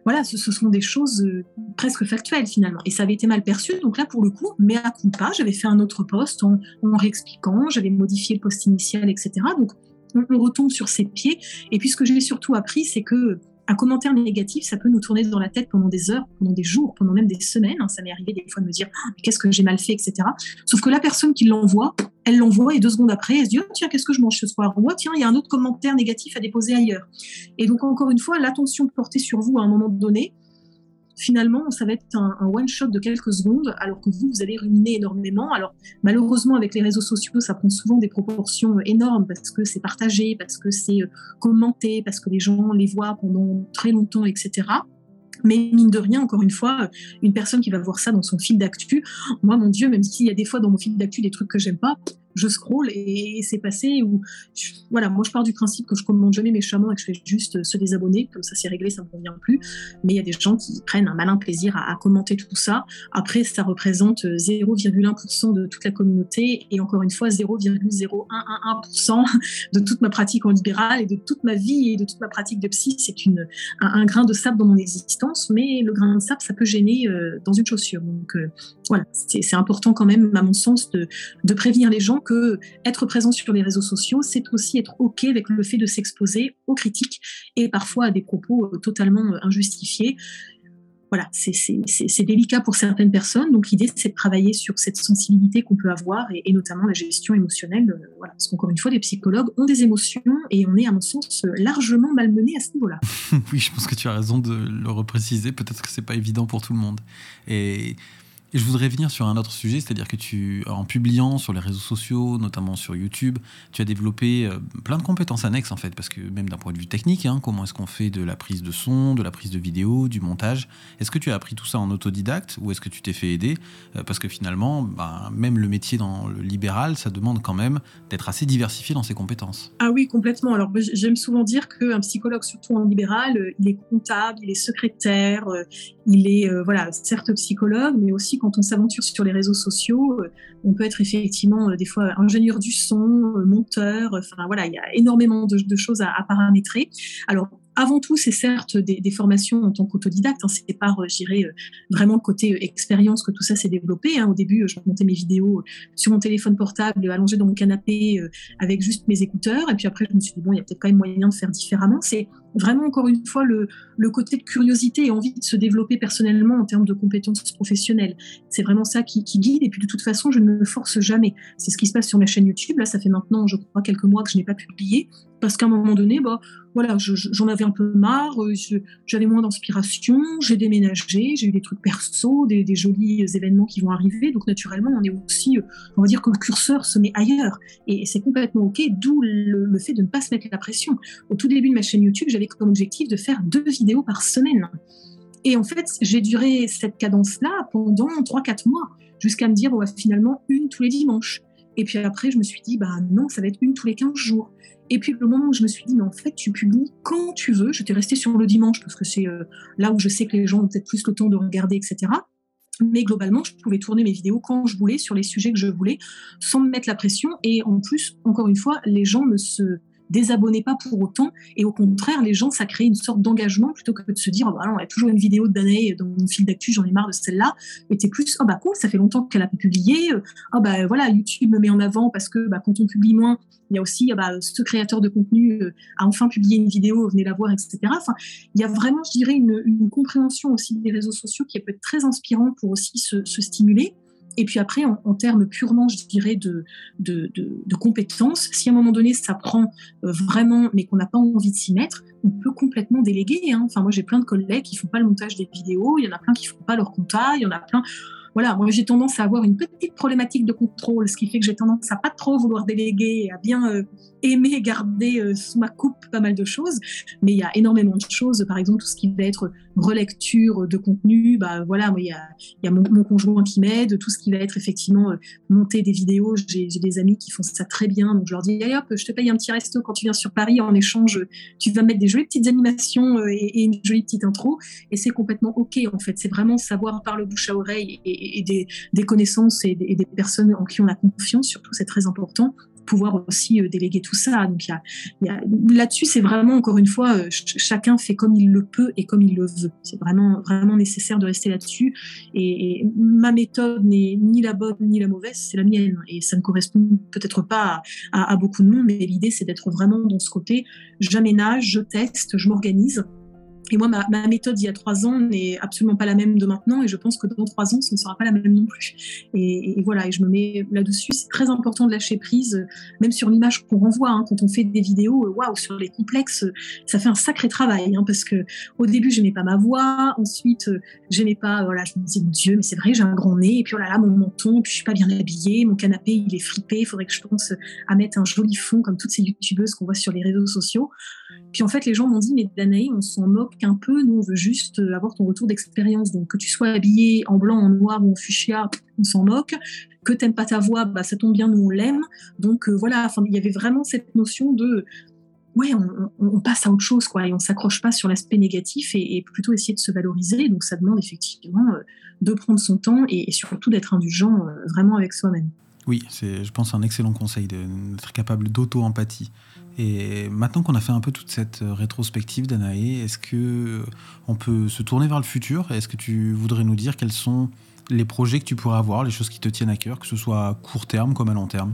voilà, ce, sont des choses presque factuelles finalement. Et ça avait été mal perçu. Donc là, pour le coup, mais à coup pas, j'avais fait un autre poste en, réexpliquant, j'avais modifié le post initial, etc. Donc on, retombe sur ses pieds. Et puis ce que j'ai surtout appris, c'est que un commentaire négatif, ça peut nous tourner dans la tête pendant des heures, pendant des jours, pendant même des semaines. Hein. Ça m'est arrivé des fois de me dire ah, qu'est-ce que j'ai mal fait, etc. Sauf que la personne qui l'envoie, elle l'envoie et deux secondes après, elle se dit oh, tiens, qu'est-ce que je mange ce soir? Ou oh, tiens, il y a un autre commentaire négatif à déposer ailleurs. Et donc, encore une fois, l'attention portée sur vous à un moment donné, finalement, ça va être un, one-shot de quelques secondes, alors que vous, vous allez ruminer énormément. Alors, malheureusement, avec les réseaux sociaux, ça prend souvent des proportions énormes parce que c'est partagé, parce que c'est euh, commenté, parce que les gens les voient pendant très longtemps, etc. Mais mine de rien, encore une fois, une personne qui va voir ça dans son fil d'actu, moi, mon Dieu, même s'il y a des fois dans mon fil d'actu des trucs que j'aime pas, je scroll et, c'est passé. Ou voilà, moi je pars du principe que je commande jamais méchamment et que je fais juste se désabonner, comme ça c'est réglé, ça me convient plus. Mais il y a des gens qui prennent un malin plaisir à, commenter tout ça. Après, ça représente 0,1% de toute la communauté et encore une fois 0,0111% de toute ma pratique en libéral et de toute ma vie et de toute ma pratique de psy. C'est un, grain de sable dans mon existence, mais le grain de sable ça peut gêner euh, dans une chaussure. Donc euh, voilà, c'est important quand même, à mon sens, de prévenir les gens que être présent sur les réseaux sociaux, c'est aussi être OK avec le fait de s'exposer aux critiques et parfois à des propos euh, totalement euh, injustifiés. Voilà, c'est délicat pour certaines personnes. Donc l'idée, c'est de travailler sur cette sensibilité qu'on peut avoir et, notamment la gestion émotionnelle. Euh, voilà, parce qu'encore une fois, les psychologues ont des émotions et on est, à mon sens, largement malmenés à ce niveau-là. oui, je pense que tu as raison de le repréciser. Peut-être que c'est pas évident pour tout le monde. Et et je voudrais venir sur un autre sujet, c'est-à-dire que tu, en publiant sur les réseaux sociaux, notamment sur YouTube, tu as développé euh, plein de compétences annexes en fait, parce que même d'un point de vue technique, hein, comment est-ce qu'on fait de la prise de son, de la prise de vidéo, du montage, est-ce que tu as appris tout ça en autodidacte ou est-ce que tu t'es fait aider? Euh, Parce que finalement, bah, même le métier dans le libéral, ça demande quand même d'être assez diversifié dans ses compétences. Ah oui, complètement. Alors j'aime souvent dire qu'un psychologue, surtout en libéral, euh, il est comptable, il est secrétaire, il est voilà certes psychologue, mais aussi quand on s'aventure sur les réseaux sociaux, euh, on peut être effectivement euh, des fois ingénieur du son, euh, monteur, enfin voilà, il y a énormément de, choses à, paramétrer. Alors, avant tout, c'est certes des, formations en tant qu'autodidacte. Hein, c'est par, j'irais, vraiment côté expérience que tout ça s'est développé. Hein. Au début, je montais mes vidéos sur mon téléphone portable, allongé dans mon canapé, avec juste mes écouteurs. Et puis après, je me suis dit, bon, il y a peut-être quand même moyen de faire différemment. C'est vraiment encore une fois le, le, côté de curiosité et envie de se développer personnellement en termes de compétences professionnelles. C'est vraiment ça qui, guide. Et puis de toute façon, je ne me force jamais. C'est ce qui se passe sur ma chaîne YouTube. Là, ça fait maintenant, je crois, quelques mois que je n'ai pas publié parce qu'à un moment donné, bah, voilà, j'en avais un peu marre, euh, j'avais moins d'inspiration, j'ai déménagé, j'ai eu des trucs perso, des, jolis événements qui vont arriver. Donc naturellement, on est aussi, euh, on va dire que le curseur se met ailleurs. Et c'est complètement OK, d'où le, le, fait de ne pas se mettre la pression. Au tout début de ma chaîne YouTube, comme objectif de faire deux vidéos par semaine. Et en fait, j'ai duré cette cadence-là pendant 3-4 mois, jusqu'à me dire, va finalement une tous les dimanches. Et puis après, je me suis dit, bah non, ça va être une tous les 15 jours. Et puis le moment où je me suis dit, mais en fait, tu publies quand tu veux. J'étais restée sur le dimanche parce que c'est euh, là où je sais que les gens ont peut-être plus le temps de regarder, etc. Mais globalement, je pouvais tourner mes vidéos quand je voulais, sur les sujets que je voulais, sans me mettre la pression. Et en plus, encore une fois, les gens ne se désabonnez pas pour autant. Et au contraire, les gens, ça crée une sorte d'engagement plutôt que de se dire, oh bah il y a toujours une vidéo d'année dans mon fil d'actu, j'en ai marre de celle-là. Et t'es plus, oh bah cool, ça fait longtemps qu'elle a pas publié. Oh bah voilà, YouTube me met en avant parce que bah, quand on publie moins, il y a aussi oh bah, ce créateur de contenu euh, a enfin publié une vidéo, venez la voir, etc. Enfin, il y a vraiment, je dirais, une, une compréhension aussi des réseaux sociaux qui peut être très inspirant pour aussi se, se stimuler. Et puis après, en, termes purement, je dirais, de, de, compétences, si à un moment donné, ça prend euh, vraiment, mais qu'on n'a pas envie de s'y mettre, on peut complètement déléguer. Hein. Enfin, moi, j'ai plein de collègues qui font pas le montage des vidéos, il y en a plein qui font pas leur compta, il y en a plein voilà, moi j'ai tendance à avoir une petite problématique de contrôle, ce qui fait que j'ai tendance à pas trop vouloir déléguer, à bien euh, aimer garder euh, sous ma coupe pas mal de choses. Mais il y a énormément de choses, par exemple tout ce qui va être relecture de contenu, bah voilà, il y a, mon, conjoint qui m'aide, tout ce qui va être effectivement euh, monter des vidéos, j'ai des amis qui font ça très bien, donc je leur dis allez hop, je te paye un petit resto quand tu viens sur Paris, en échange tu vas mettre des jolies petites animations et, une jolie petite intro, et c'est complètement ok en fait, c'est vraiment savoir par le bouche à oreille des, connaissances et des, personnes en qui on a confiance, surtout c'est très important pouvoir aussi euh, déléguer tout ça. Donc là-dessus, c'est vraiment encore une fois, euh, chacun fait comme il le peut et comme il le veut. C'est vraiment vraiment nécessaire de rester là-dessus. Et, ma méthode n'est ni la bonne ni la mauvaise, c'est la mienne. Et ça ne correspond peut-être pas à, à, beaucoup de monde, mais l'idée c'est d'être vraiment dans ce côté. J'aménage, je teste, je m'organise et moi, ma, ma, méthode il y a trois ans n'est absolument pas la même de maintenant, et je pense que dans trois ans, ce ne sera pas la même non plus. Et, et voilà, et je me mets là-dessus. C'est très important de lâcher prise, même sur l'image qu'on renvoie. Hein, quand on fait des vidéos, waouh, sur les complexes, ça fait un sacré travail, hein, parce que au début, j'aimais pas ma voix, ensuite, j'aimais pas, voilà, je me disais, mon Dieu, mais c'est vrai, j'ai un grand nez, et puis oh là là, mon menton, puis je suis pas bien habillée, mon canapé, il est fripé, il faudrait que je pense à mettre un joli fond, comme toutes ces youtubeuses qu'on voit sur les réseaux sociaux. Puis en fait, les gens m'ont dit, mais Danaï, on s'en moque un peu, nous on veut juste euh, avoir ton retour d'expérience. Donc que tu sois habillé en blanc, en noir ou en fuchsia, on s'en moque. Que t'aimes pas ta voix, bah ça tombe bien, nous on l'aime. Donc euh, voilà, il y avait vraiment cette notion de ouais, on, passe à autre chose, quoi, et on s'accroche pas sur l'aspect négatif et, plutôt essayer de se valoriser. Donc ça demande effectivement euh, de prendre son temps et, surtout d'être indulgent vraiment avec soi-même. Oui, c'est, je pense, un excellent conseil d'être capable d'auto-empathie. Et maintenant qu'on a fait un peu toute cette rétrospective d'Anaé, est-ce que on peut se tourner vers le futur? Est-ce que tu voudrais nous dire quels sont les projets que tu pourrais avoir, les choses qui te tiennent à cœur, que ce soit à court terme comme à long terme?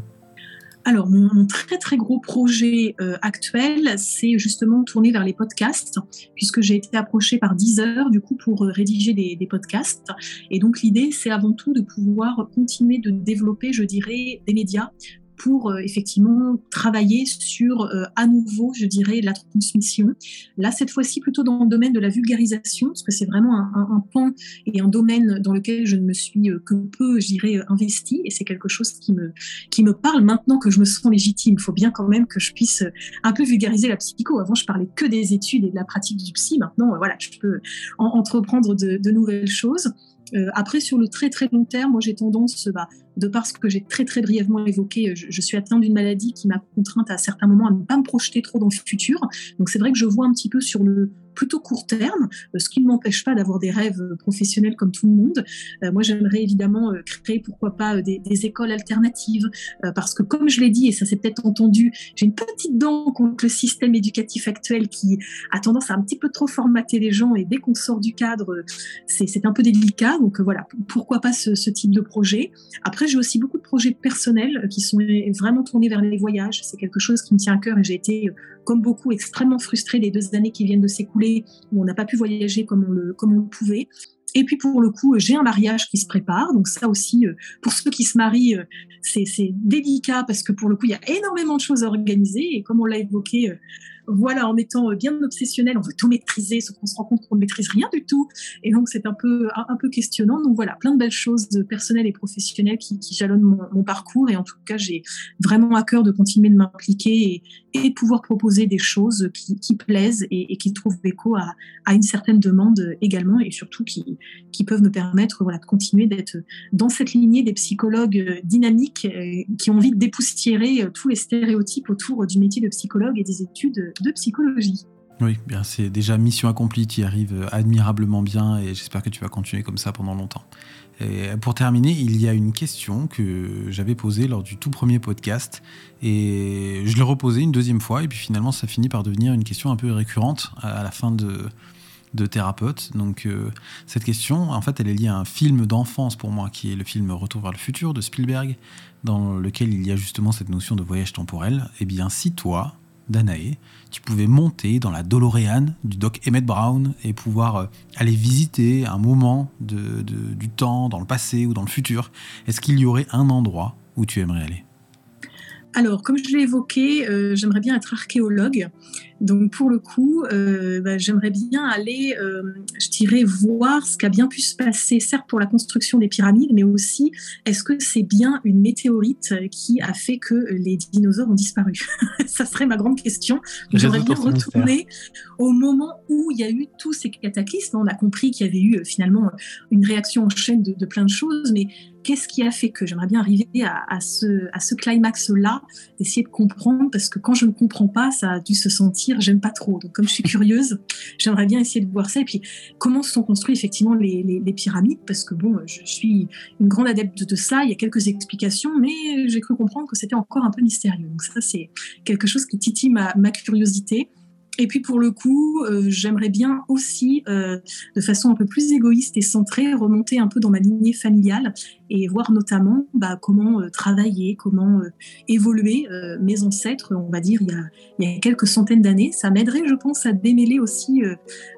Alors, mon, très très gros projet euh, actuel, c'est justement tourner vers les podcasts, puisque j'ai été approchée par Deezer, du coup, pour euh, rédiger des, podcasts. Et donc, l'idée, c'est avant tout de pouvoir continuer de développer, je dirais, des médias pour euh, effectivement travailler sur euh, à nouveau, je dirais, la transmission. Là, cette fois-ci, plutôt dans le domaine de la vulgarisation, parce que c'est vraiment un, pan et un domaine dans lequel je ne me suis euh, que peu, je dirais, investie, et c'est quelque chose qui me, qui me parle maintenant que je me sens légitime. Il faut bien quand même que je puisse un peu vulgariser la psycho. Avant, je parlais que des études et de la pratique du psy. Maintenant, voilà, je peux en, entreprendre de, de nouvelles choses. Euh, après, sur le très très long terme, moi j'ai tendance, bah, de par ce que j'ai très très brièvement évoqué, je, je suis atteinte d'une maladie qui m'a contrainte à certains moments à ne pas me projeter trop dans le futur. Donc c'est vrai que je vois un petit peu sur le plutôt court terme, euh, ce qui ne m'empêche pas d'avoir des rêves euh, professionnels comme tout le monde. Euh, moi, j'aimerais évidemment créer, pourquoi pas, des, écoles alternatives, parce que comme je l'ai dit, et ça s'est peut-être entendu, j'ai une petite dent contre le système éducatif actuel qui a tendance à un petit peu trop formater les gens, et dès qu'on sort du cadre, c'est un peu délicat. Donc voilà, pourquoi pas ce, ce type de projet. Après, j'ai aussi beaucoup de projets personnels qui sont vraiment tournés vers les voyages. C'est quelque chose qui me tient à cœur et j'ai été comme beaucoup, extrêmement frustrée des deux années qui viennent de s'écouler, où on n'a pas pu voyager comme on comme on le pouvait. Et puis pour le coup, j'ai un mariage qui se prépare. Donc ça aussi, euh, pour ceux qui se marient, euh, c'est délicat parce que pour le coup, il y a énormément de choses à organiser. Et comme on l'a évoqué, euh, voilà, en étant bien obsessionnel, on veut tout maîtriser, sauf qu'on se rend compte qu'on ne maîtrise rien du tout. Et donc, c'est un peu, un, peu questionnant. Donc voilà, plein de belles choses personnelles et professionnelles qui, jalonnent mon, parcours. Et en tout cas, j'ai vraiment à cœur de continuer de m'impliquer et, et, pouvoir proposer des choses qui, plaisent et, qui trouvent écho à, une certaine demande également et surtout qui, qui peuvent me permettre de continuer d'être dans cette lignée des psychologues dynamiques euh, qui ont envie de dépoussiérer euh, tous les stéréotypes autour du métier de psychologue et des études de psychologie. Oui, bien c'est déjà mission accomplie, tu y arrives admirablement bien et j'espère que tu vas continuer comme ça pendant longtemps. Pour terminer, il y a une question que j'avais posée lors du tout premier podcast et je l'ai reposée une deuxième fois et puis finalement ça finit par devenir une question un peu récurrente à la fin de, de thérapeute. Donc euh, cette question, en fait, elle est liée à un film d'enfance pour moi qui est le film Retour vers le futur de Spielberg dans lequel il y a justement cette notion de voyage temporel. Eh bien, si toi, Danae, tu pouvais monter dans la DeLorean du doc Emmett Brown et pouvoir euh, aller visiter un moment de, du temps dans le passé ou dans le futur. Est-ce qu'il y aurait un endroit où tu aimerais aller? Alors, comme je l'ai évoqué, euh, j'aimerais bien être archéologue. Donc, pour le coup, euh, bah, j'aimerais bien aller, euh, je dirais, voir ce qui a bien pu se passer, certes pour la construction des pyramides, mais aussi, est-ce que c'est bien une météorite qui a fait que les dinosaures ont disparu? Ça serait ma grande question. J'aimerais bien retourner au moment où il y a eu tous ces cataclysmes. On a compris qu'il y avait eu finalement une réaction en chaîne de, de plein de choses, mais qu'est-ce qui a fait que j'aimerais bien arriver à, ce, à ce climax-là, essayer de comprendre, parce que quand je ne comprends pas, ça a dû se sentir, j'aime pas trop. Donc comme je suis curieuse, j'aimerais bien essayer de voir ça. Et puis comment se sont construits effectivement les, pyramides, parce que bon, je suis une grande adepte de ça, il y a quelques explications, mais j'ai cru comprendre que c'était encore un peu mystérieux. Donc ça, c'est quelque chose qui titille ma curiosité. Et puis pour le coup, euh, j'aimerais bien aussi, euh, de façon un peu plus égoïste et centrée, remonter un peu dans ma lignée familiale et voir notamment bah, comment euh, travailler, comment évoluer mes ancêtres, on va dire, il y a, quelques centaines d'années. Ça m'aiderait, je pense, à démêler aussi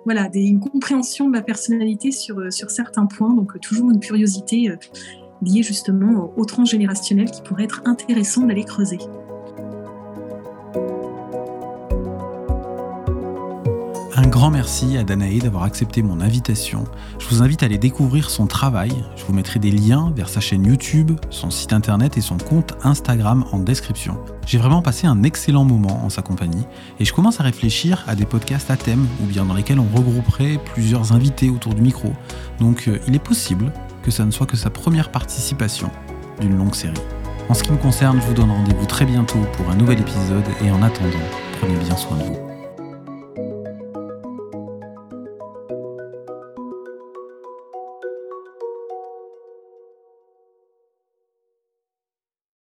voilà, une compréhension de ma personnalité sur, sur certains points. Donc toujours une curiosité liée justement au transgénérationnel qui pourrait être intéressant d'aller creuser. Un grand merci à Danae d'avoir accepté mon invitation. Je vous invite à aller découvrir son travail. Je vous mettrai des liens vers sa chaîne YouTube, son site internet et son compte Instagram en description. J'ai vraiment passé un excellent moment en sa compagnie et je commence à réfléchir à des podcasts à thème ou bien dans lesquels on regrouperait plusieurs invités autour du micro. Donc euh, il est possible que ça ne soit que sa première participation d'une longue série. En ce qui me concerne, je vous donne rendez-vous très bientôt pour un nouvel épisode et en attendant, prenez bien soin de vous.